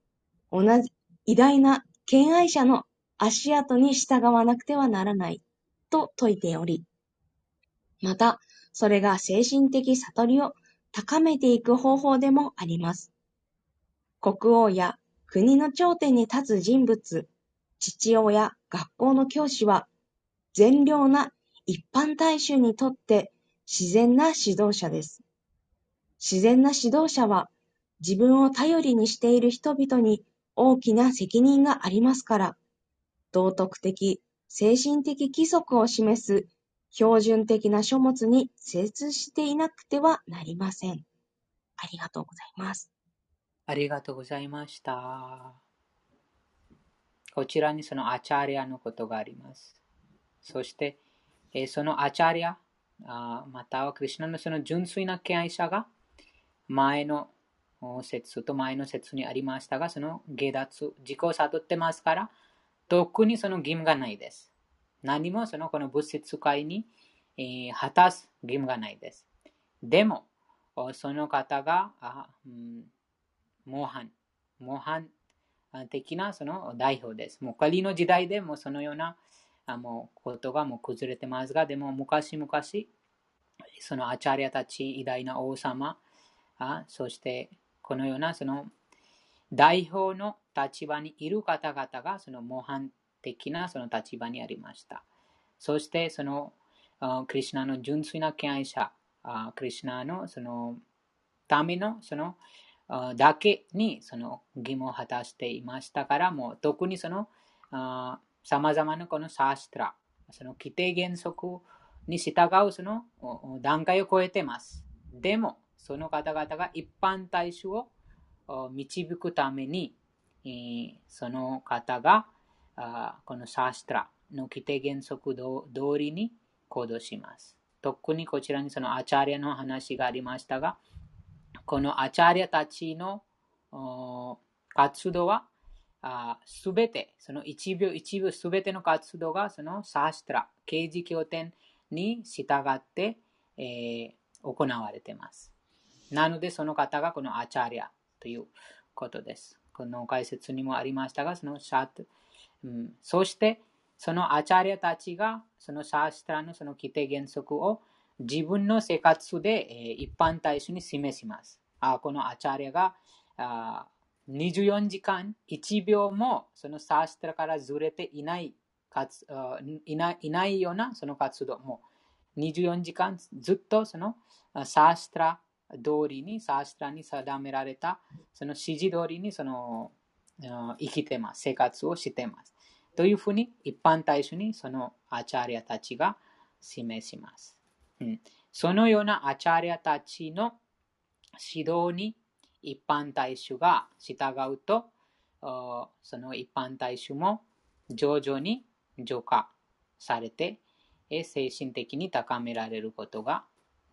同じ偉大な敬愛者の足跡に従わなくてはならないと説いており、また、それが精神的悟りを高めていく方法でもあります。国王や国の頂点に立つ人物、父親、学校の教師は、善良な一般大衆にとって自然な指導者です。自然な指導者は、自分を頼りにしている人々に大きな責任がありますから、道徳的、精神的規則を示す標準的な書物に精通していなくてはなりません。ありがとうございます。ありがとうございました。こちらにそのアチャリアのことがあります。そして、えーそのアチャリア、あまたはクリュナのその純粋な敬愛者が前の説と前の説にありましたが、その下脱、自己を悟ってますから、特にその義務がないです。何もそのこの物質界に、えー果たす義務がないです。でも、その方が、あうん模範、模範的なその代表です。もう仮の時代でもそのようなあもうことがもう崩れてますが、でも昔々、そのアチャリアたち、偉大な王様、あそしてこのようなその代表の立場にいる方々がその模範的なその立場にありました。そしてそのクリシュナの純粋な敬愛者、クリシュナのそのためのそのだけにその義務を果たしていましたから、もう特にそのさまざまなこのサーストラ、その規定原則に従うその段階を超えてます。でも、その方々が一般大衆を導くために、その方がこのサーストラの規定原則通りに行動します。特にこちらにそのアチャリアの話がありましたが、このアチャリアたちの活動はすべて、その一部一部すべての活動がそのサーストラ、刑事経典に従って、えー、行われています。なので、その方がこのアチャリアということです。この解説にもありましたが、そのシャト、うん、そして、そのアチャリアたちが、そのシャーストラのその規定原則を自分の生活で、え、一般大衆に示します。あこのアチャリアがあ24時間1秒もそのサーストラからずれていないかついないいないようなその活動も24時間ずっとそのサーストラ通りに、サーストラに定められたその指示通りにその生きてます。生活をしてます。というふうに一般大衆にそのアチャリアたちが示します。うん、そのようなアチャリアたちの指導に一般大衆が従うと、その一般大衆も徐々に浄化されて、精神的に高められることが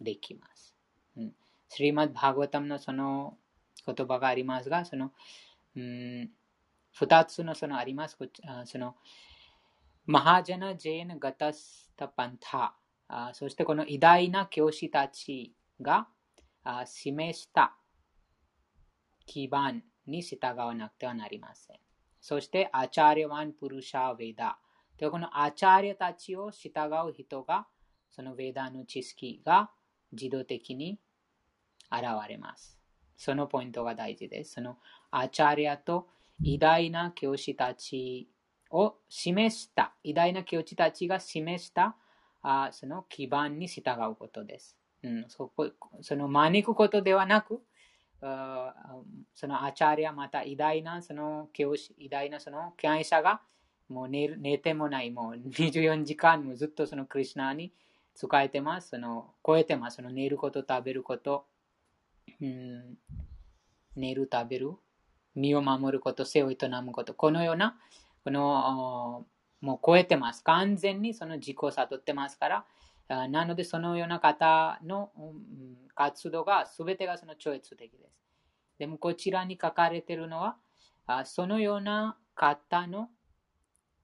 できます。うん、スリマッバーガタムのその言葉がありますが、その、うん、二つのそのあります。その、マハジャナ・ジェーン・ガタスタ・パンタ、そしてこの偉大な教師たちが示した基盤に従わなくてはなりません。そして、アチャーリワン・プルシャ・ヴェダ。で、このアチャリたちを従う人が、そのヴェダの知識が自動的に現れます。そのポイントが大事です。そのアチャリアと偉大な教師たちを示した、偉大な教師たちが示したあその基盤に従うことです。うん、そこその招くことではなく、そのアチャリアまた偉大なその教師、偉大なその経営者がもう寝寝てもない、もう24時間もずっとそのクリュナに使えてます。その超えてます。その寝ること、食べること、うん、寝る、食べる、身を守ること、背を営むこと、このような、この、もう超えてます。完全にその自己を悟ってますから、なのでそのような方の活動が全てがその超越的です。でもこちらに書かれているのは、そのような方の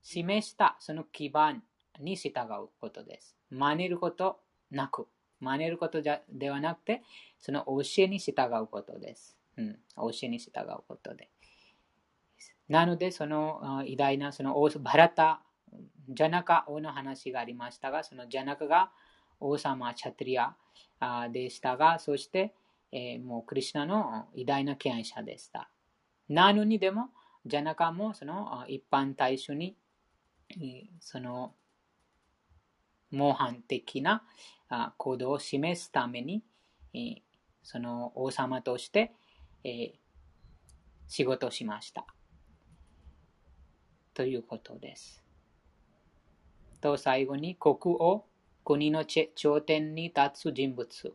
示したその基盤に従うことです。真似ることなく、真似ることじゃではなくて、その教えに従うことです。うん、教えに従うことで。なので、その偉大なそのバラタ、ジャナカ王の話がありましたが、そのジャナカが王様チャトリアでしたが、そして、えー、もうクリュナの偉大な権威者でした。なのにでも、ジャナカもその一般大衆に、その模範的な行動を示すために、その王様として、仕事しました。ということです。と、最後に国王、国の頂点に立つ人物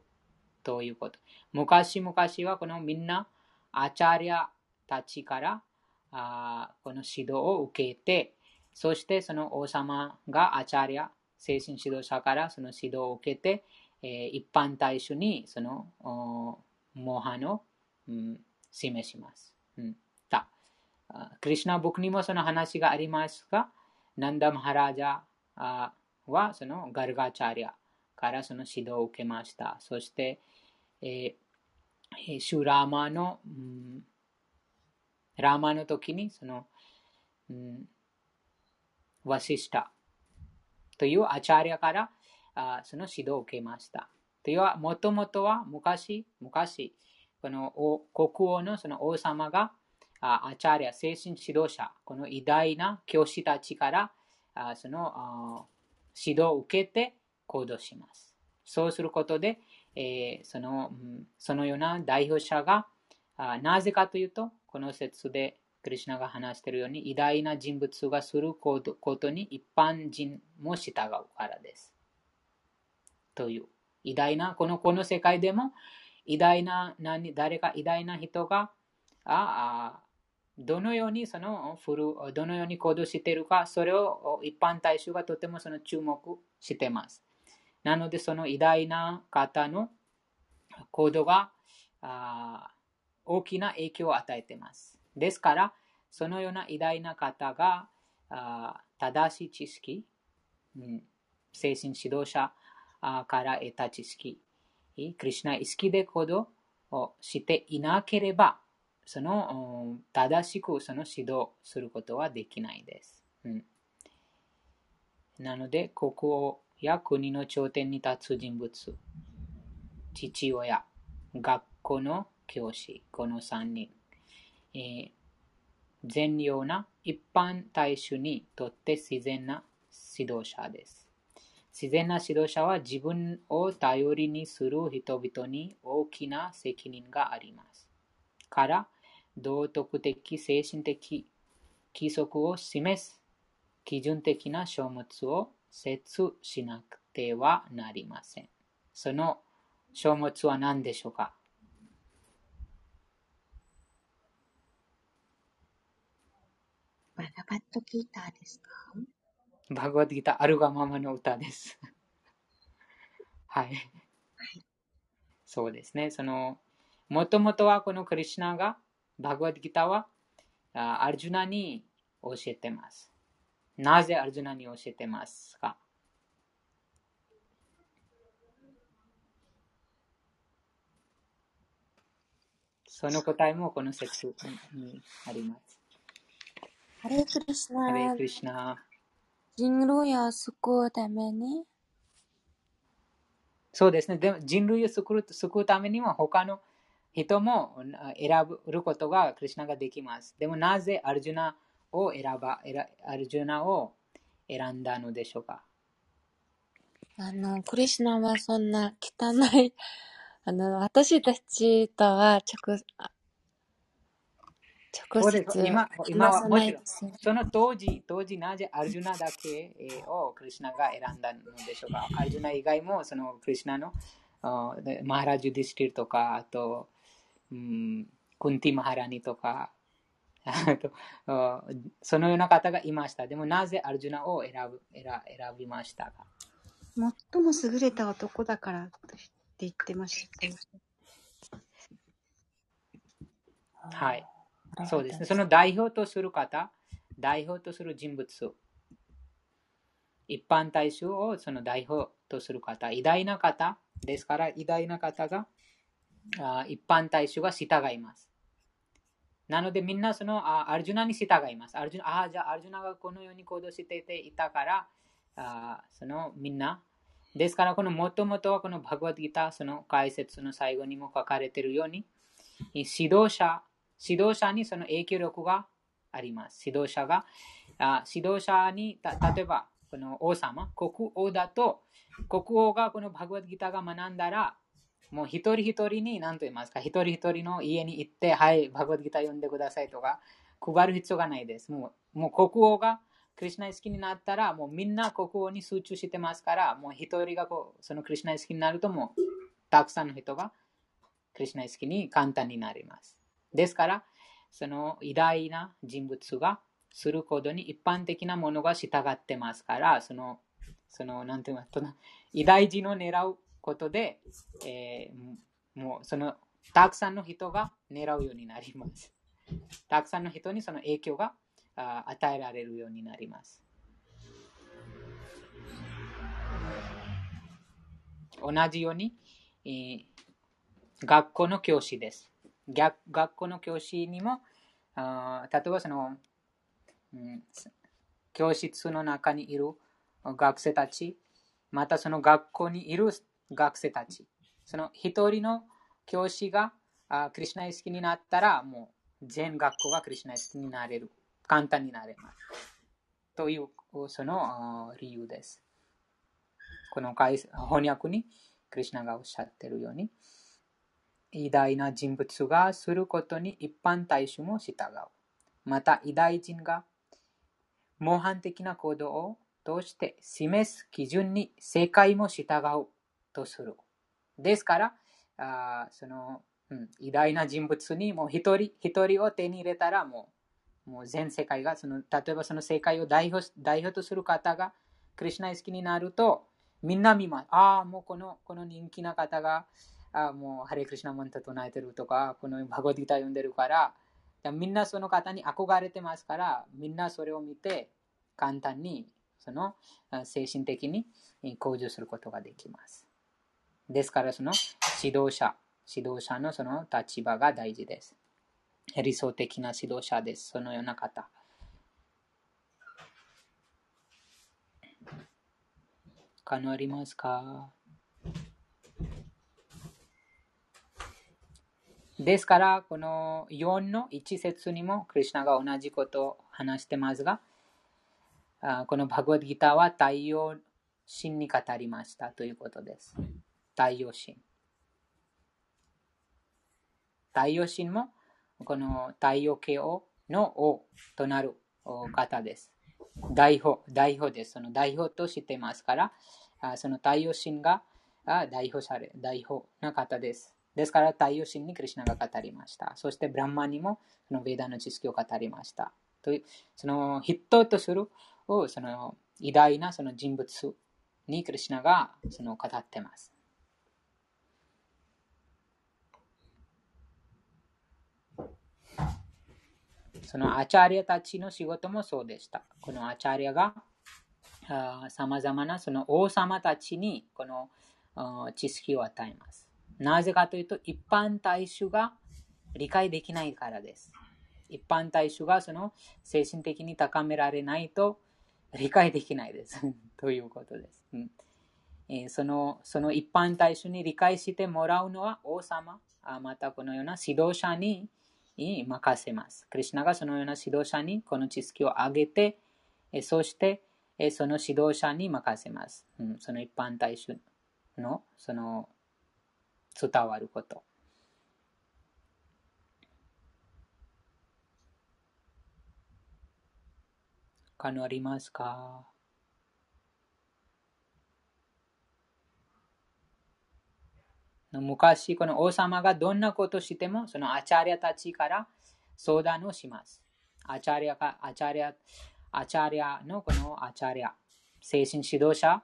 ということ。昔々はこのみんなアチャリアたちからあこの指導を受けて、そしてその王様がアチャリア、精神指導者からその指導を受けて、えー、一般大衆にそのモハの、うん、示します。うん、たクリュナ僕にもその話がありますが、ナンダマハラジャはそのガルガチャリアからその指導を受けました。そして、えー、シュラーマの、うん、ラーマの時にその、うん、ワシスタというアチャリアからあその指導を受けました。というは、もともとは昔、昔、この国王のその王様がアチャリア、精神指導者、この偉大な教師たちからあその指導を受けて行動します。そうすることで、えー、そのそのような代表者があなぜかというと、この説でクリュナが話しているように、偉大な人物がすることに一般人も従うからです。という。偉大な、このこの世界でも、偉大な何、誰か偉大な人が、あどのようにそのフル、どのように行動しているか、それを一般大衆がとてもその注目しています。なので、その偉大な方の行動があ大きな影響を与えています。ですから、そのような偉大な方が正しい知識、うん、精神指導者から得た知識、クリュナ意識で行動をしていなければ、その正しくその指導することはできないです。うん、なので、国王や国の頂点に立つ人物、父親、学校の教師、この3人、えー、全容な一般大衆にとって自然な指導者です。自然な指導者は自分を頼りにする人々に大きな責任があります。から、道徳的、精神的規則を示す基準的な書物を設しなくてはなりません。その書物は何でしょうか？バガバットギーターですか？バグワッドギターあるがままの歌です。はい。そうですね。その、もともとはこのクリュナがバグワッドギターはアルジュナに教えてます。なぜアルジュナに教えてますか？その答えもこの説にあります。ハレクリシナ。ハレクリシナ。人類を救うために？そうですね。でも人類を救う救うためには他の人も選ぶことがクリュナができます。でもなぜアルジュナを選ば、アルジュナを選んだのでしょうか？あの、クリュナはそんな汚い、あの、私たちとは直、直接今今はもちろん、その当時、当時なぜアルジュナだけをクリュナが選んだのでしょうかアルジュナ以外もそのクリュナのマハラジュディスティルとか、あと、うん、クンティマハラニとか、そのような方がいました。でもなぜアルジュナを選ぶ選選びましたか？最も優れた男だからって言ってました。はい。そうですね。その代表とする方、代表とする人物、一般大衆をその代表とする方、偉大な方ですから、偉大な方があ一般大衆が従います。なのでみんなそのあアルジュナに従います。アルジュナあじゃあアルジュナがこのように行動していたからあそのみんなですからこのもともとはこのバグワッドギターその解説の最後にも書かれているように指導者指導者にその影響力があります。指導者があ指導者に例えばこの王様国王だと国王がこのバグワッドギターが学んだらもう一人一人に何と言いますか、一人一人の家に行って、はい、バグワッドギター読んでくださいとか、配る必要がないです。もうもう国王がクリュナイ好きになったら、もうみんな国王に集中してますから、もう一人がこうそのクリュナイ好きになると、もうたくさんの人がクリュナイ好きに簡単になります。ですから、その偉大な人物がすることに一般的なものが従ってますから、その、その、なんて言いますか、偉大人を狙うことで、えー、もうそのたくさんの人が狙うようになります。たくさんの人にその影響が与えられるようになります。同じように、えー、学校の教師です。逆学校の教師にも、あ例えばその、うん、教室の中にいる学生たち、またその学校にいる学生たち。その一人の教師があクリュナイ好きになったら、もう全学校がクリュナイ好きになれる。簡単になれます。というその理由です。この翻訳にクリュナがおっしゃってるように。偉大な人物がすることに一般大衆も従う。また、偉大人が模範的な行動を通して示す基準に世界も従うとする。ですから、あその、うん、偉大な人物にもう一人一人を手に入れたらもうもう全世界がその例えばその世界を代表代表とする方がクリュナイ好きになるとみんな見ます。ああ、もうこのこの人気な方があもうハレクリシナマンタ唱えてるとか、このバゴディタ読んでるから、みんなその方に憧れてますから、みんなそれを見て簡単にその精神的に向上することができます。ですからその指導者、指導者のその立場が大事です。理想的な指導者です。そのような方。他のありますか？ですから、この4の1節にも、クリュナが同じことを話してますが、このバグワッドギターは太陽神に語りましたということです。太陽神。太陽神も、この太陽系王の王となる方です。代表、代表です。その代表としてますから、その太陽神が代表され、代表な方です。ですから、太陽神にクリュナが語りました。そして、ブランマにもそのヴェーダの知識を語りました。という、その筆頭とするその偉大なその人物にクリュナがその語ってます。そのアチャリアたちの仕事もそうでした。このアチャリアがさまざまなその王様たちにこの知識を与えます。なぜかというと、一般大衆が理解できないからです。一般大衆がその精神的に高められないと理解できないです。ということです。うんえー、そのその一般大衆に理解してもらうのは王様、あまたこのような指導者に任せます。クリュナがそのような指導者にこの知識をあげて、えそしてえその指導者に任せます。うん、その一般大衆のその伝わること。他のありますか？昔、この王様がどんなことしても、そのアチャリアたちから相談をします。アチャリアか、アチャリア、アチャリアのこのアチャリア、精神指導者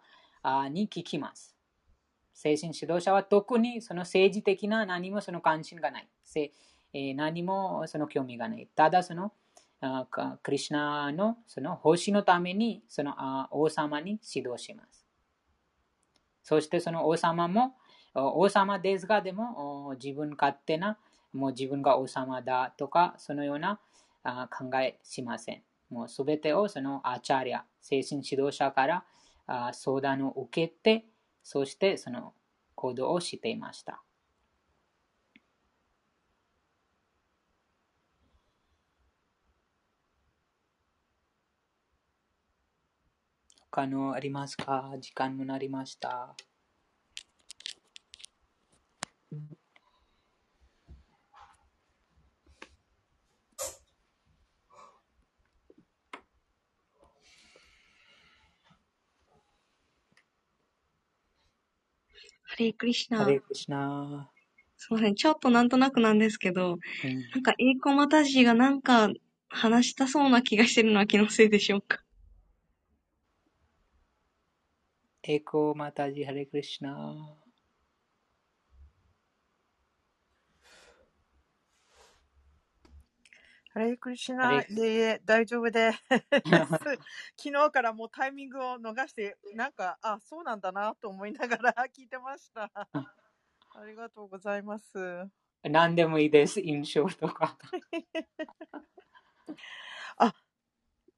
に聞きます。精神指導者は特にその政治的な何もその関心がない。何もその興味がない。ただそのクリュナのその奉仕のためにその王様に指導します。そしてその王様も王様ですがでも自分勝手なもう自分が王様だとかそのような考えしません。もうすべてをそのアチャリア、精神指導者から相談を受けてそしてその行動をしていました。他のありますか？時間もなりました。ハレークリシナ。ハレークリシナ。すみません。ちょっとなんとなくなんですけど、うん、なんか、エイコマタジがなんか話したそうな気がしてるのは気のせいでしょうか？エイコマタジ、ハレークリシナ。ハレイクリシナ、いえいえ、大丈夫で す。昨日からもうタイミングを逃して、なんか、あ、そうなんだなと思いながら 聞いてました。ありがとうございます。何でもいいです、印象とか。あ、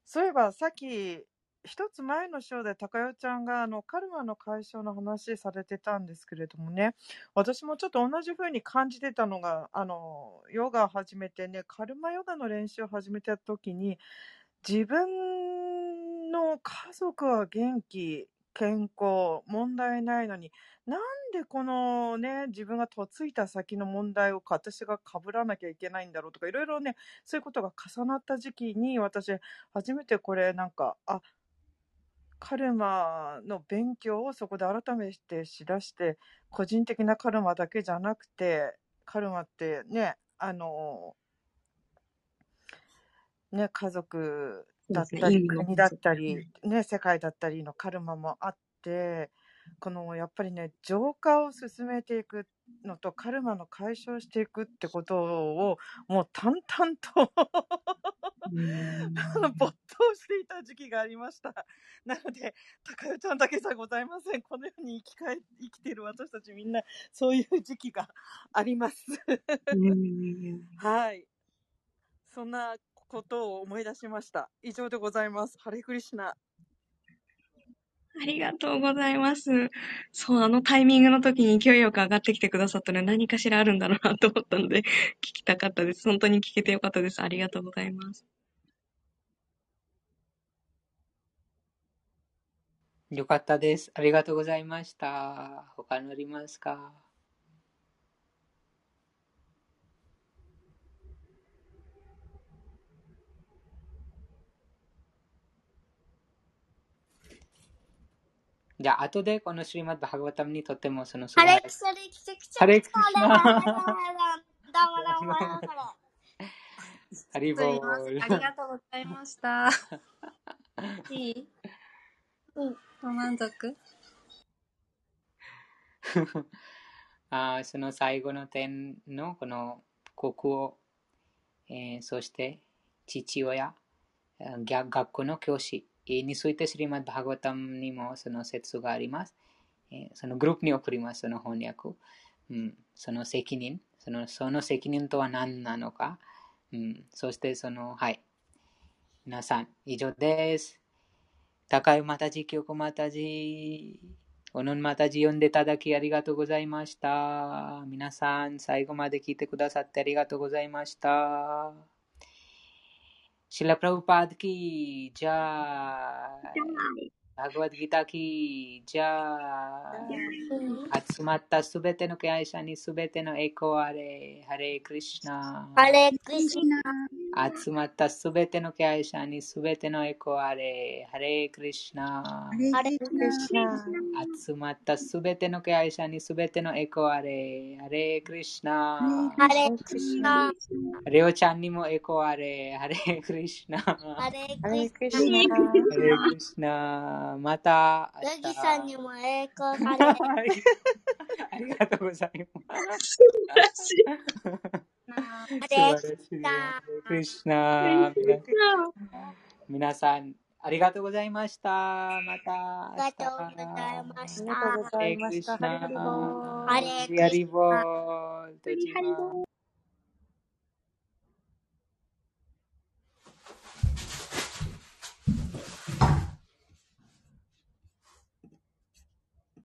そういえばさっき、一つ前の章で高代ちゃんがあのカルマの解消の話されてたんですけれどもね、私もちょっと同じ風に感じてたのが、あの、ヨガを始めてね、カルマヨガの練習を始めた時に、自分の家族は元気、健康、問題ないのに、なんでこのね、自分が嫁いた先の問題を私が被らなきゃいけないんだろうとか、いろいろね、そういうことが重なった時期に、私、初めてこれ、なんか、あ、カルマの勉強をそこで改めてしだして、個人的なカルマだけじゃなくて、カルマってね、あの、ね、家族だったり、国だったり、ね、世界だったりのカルマもあって、このやっぱりね、浄化を進めていくのと、カルマの解消していくってことを、もう淡々と 没頭していた時期がありました。なので、高代ちゃんだけじゃございません。この世に生き返生きている私たちみんな、そういう時期があります。はい。そんなことを思い出しました。以上でございます。ハレクリシナ。ありがとうございます。そう、あのタイミングの時に勢いよく上がってきてくださったので何かしらあるんだろうなと思ったので、聞きたかったです。本当に聞けてよかったです。ありがとうございます。よかったです。ありがとうございました。他にありますか？じゃあ、後でこのシリマッバハガバタムにとってもその素ハ晴らしいレクサレキセキセハレクリキシナどうもどうもどうもどうもハリボすいません。ールありがとうございました。いいうん。ご満足あーその最後の点のこの国王、えーそして父親、えー逆学校の教師えーについてシリマッバハガバタムにもその説があります。えそのグループに送ります、その翻訳。うん、その責任その、その責任とは何なのか。うん、そしてその、はい。皆さん、以上です。高いまたじ、清子またじ。おのんまたじ読んでいただきありがとうございました。皆さん、最後まで聞いてくださってありがとうございました。शिला प्रभुपाद की जय バギタキ、じゃあ、集まったすべての敬愛者にすべての栄光あれ、ハレクリシナ。ハレクリシナ。集まったすべての敬愛者にすべての栄光あれ、ハレクリシナ。ハレクリシナ。集まったすべての敬愛者にすべての栄光あれ、ハレクリシナ。ハレクリシナ。レオちゃんにも栄光あれ、ハレクリシナ。ハレクリシナ。ハレクリシナ。また明日。ヤギさんにも栄光ハレ。は いありがとうございます。ハ素晴レらしい。です。ハレクリシナ。皆さん、ありがとうございました。またありがとうございましありがとうごた。ざいました。ハレナ。クリボー。ハレクリシナ。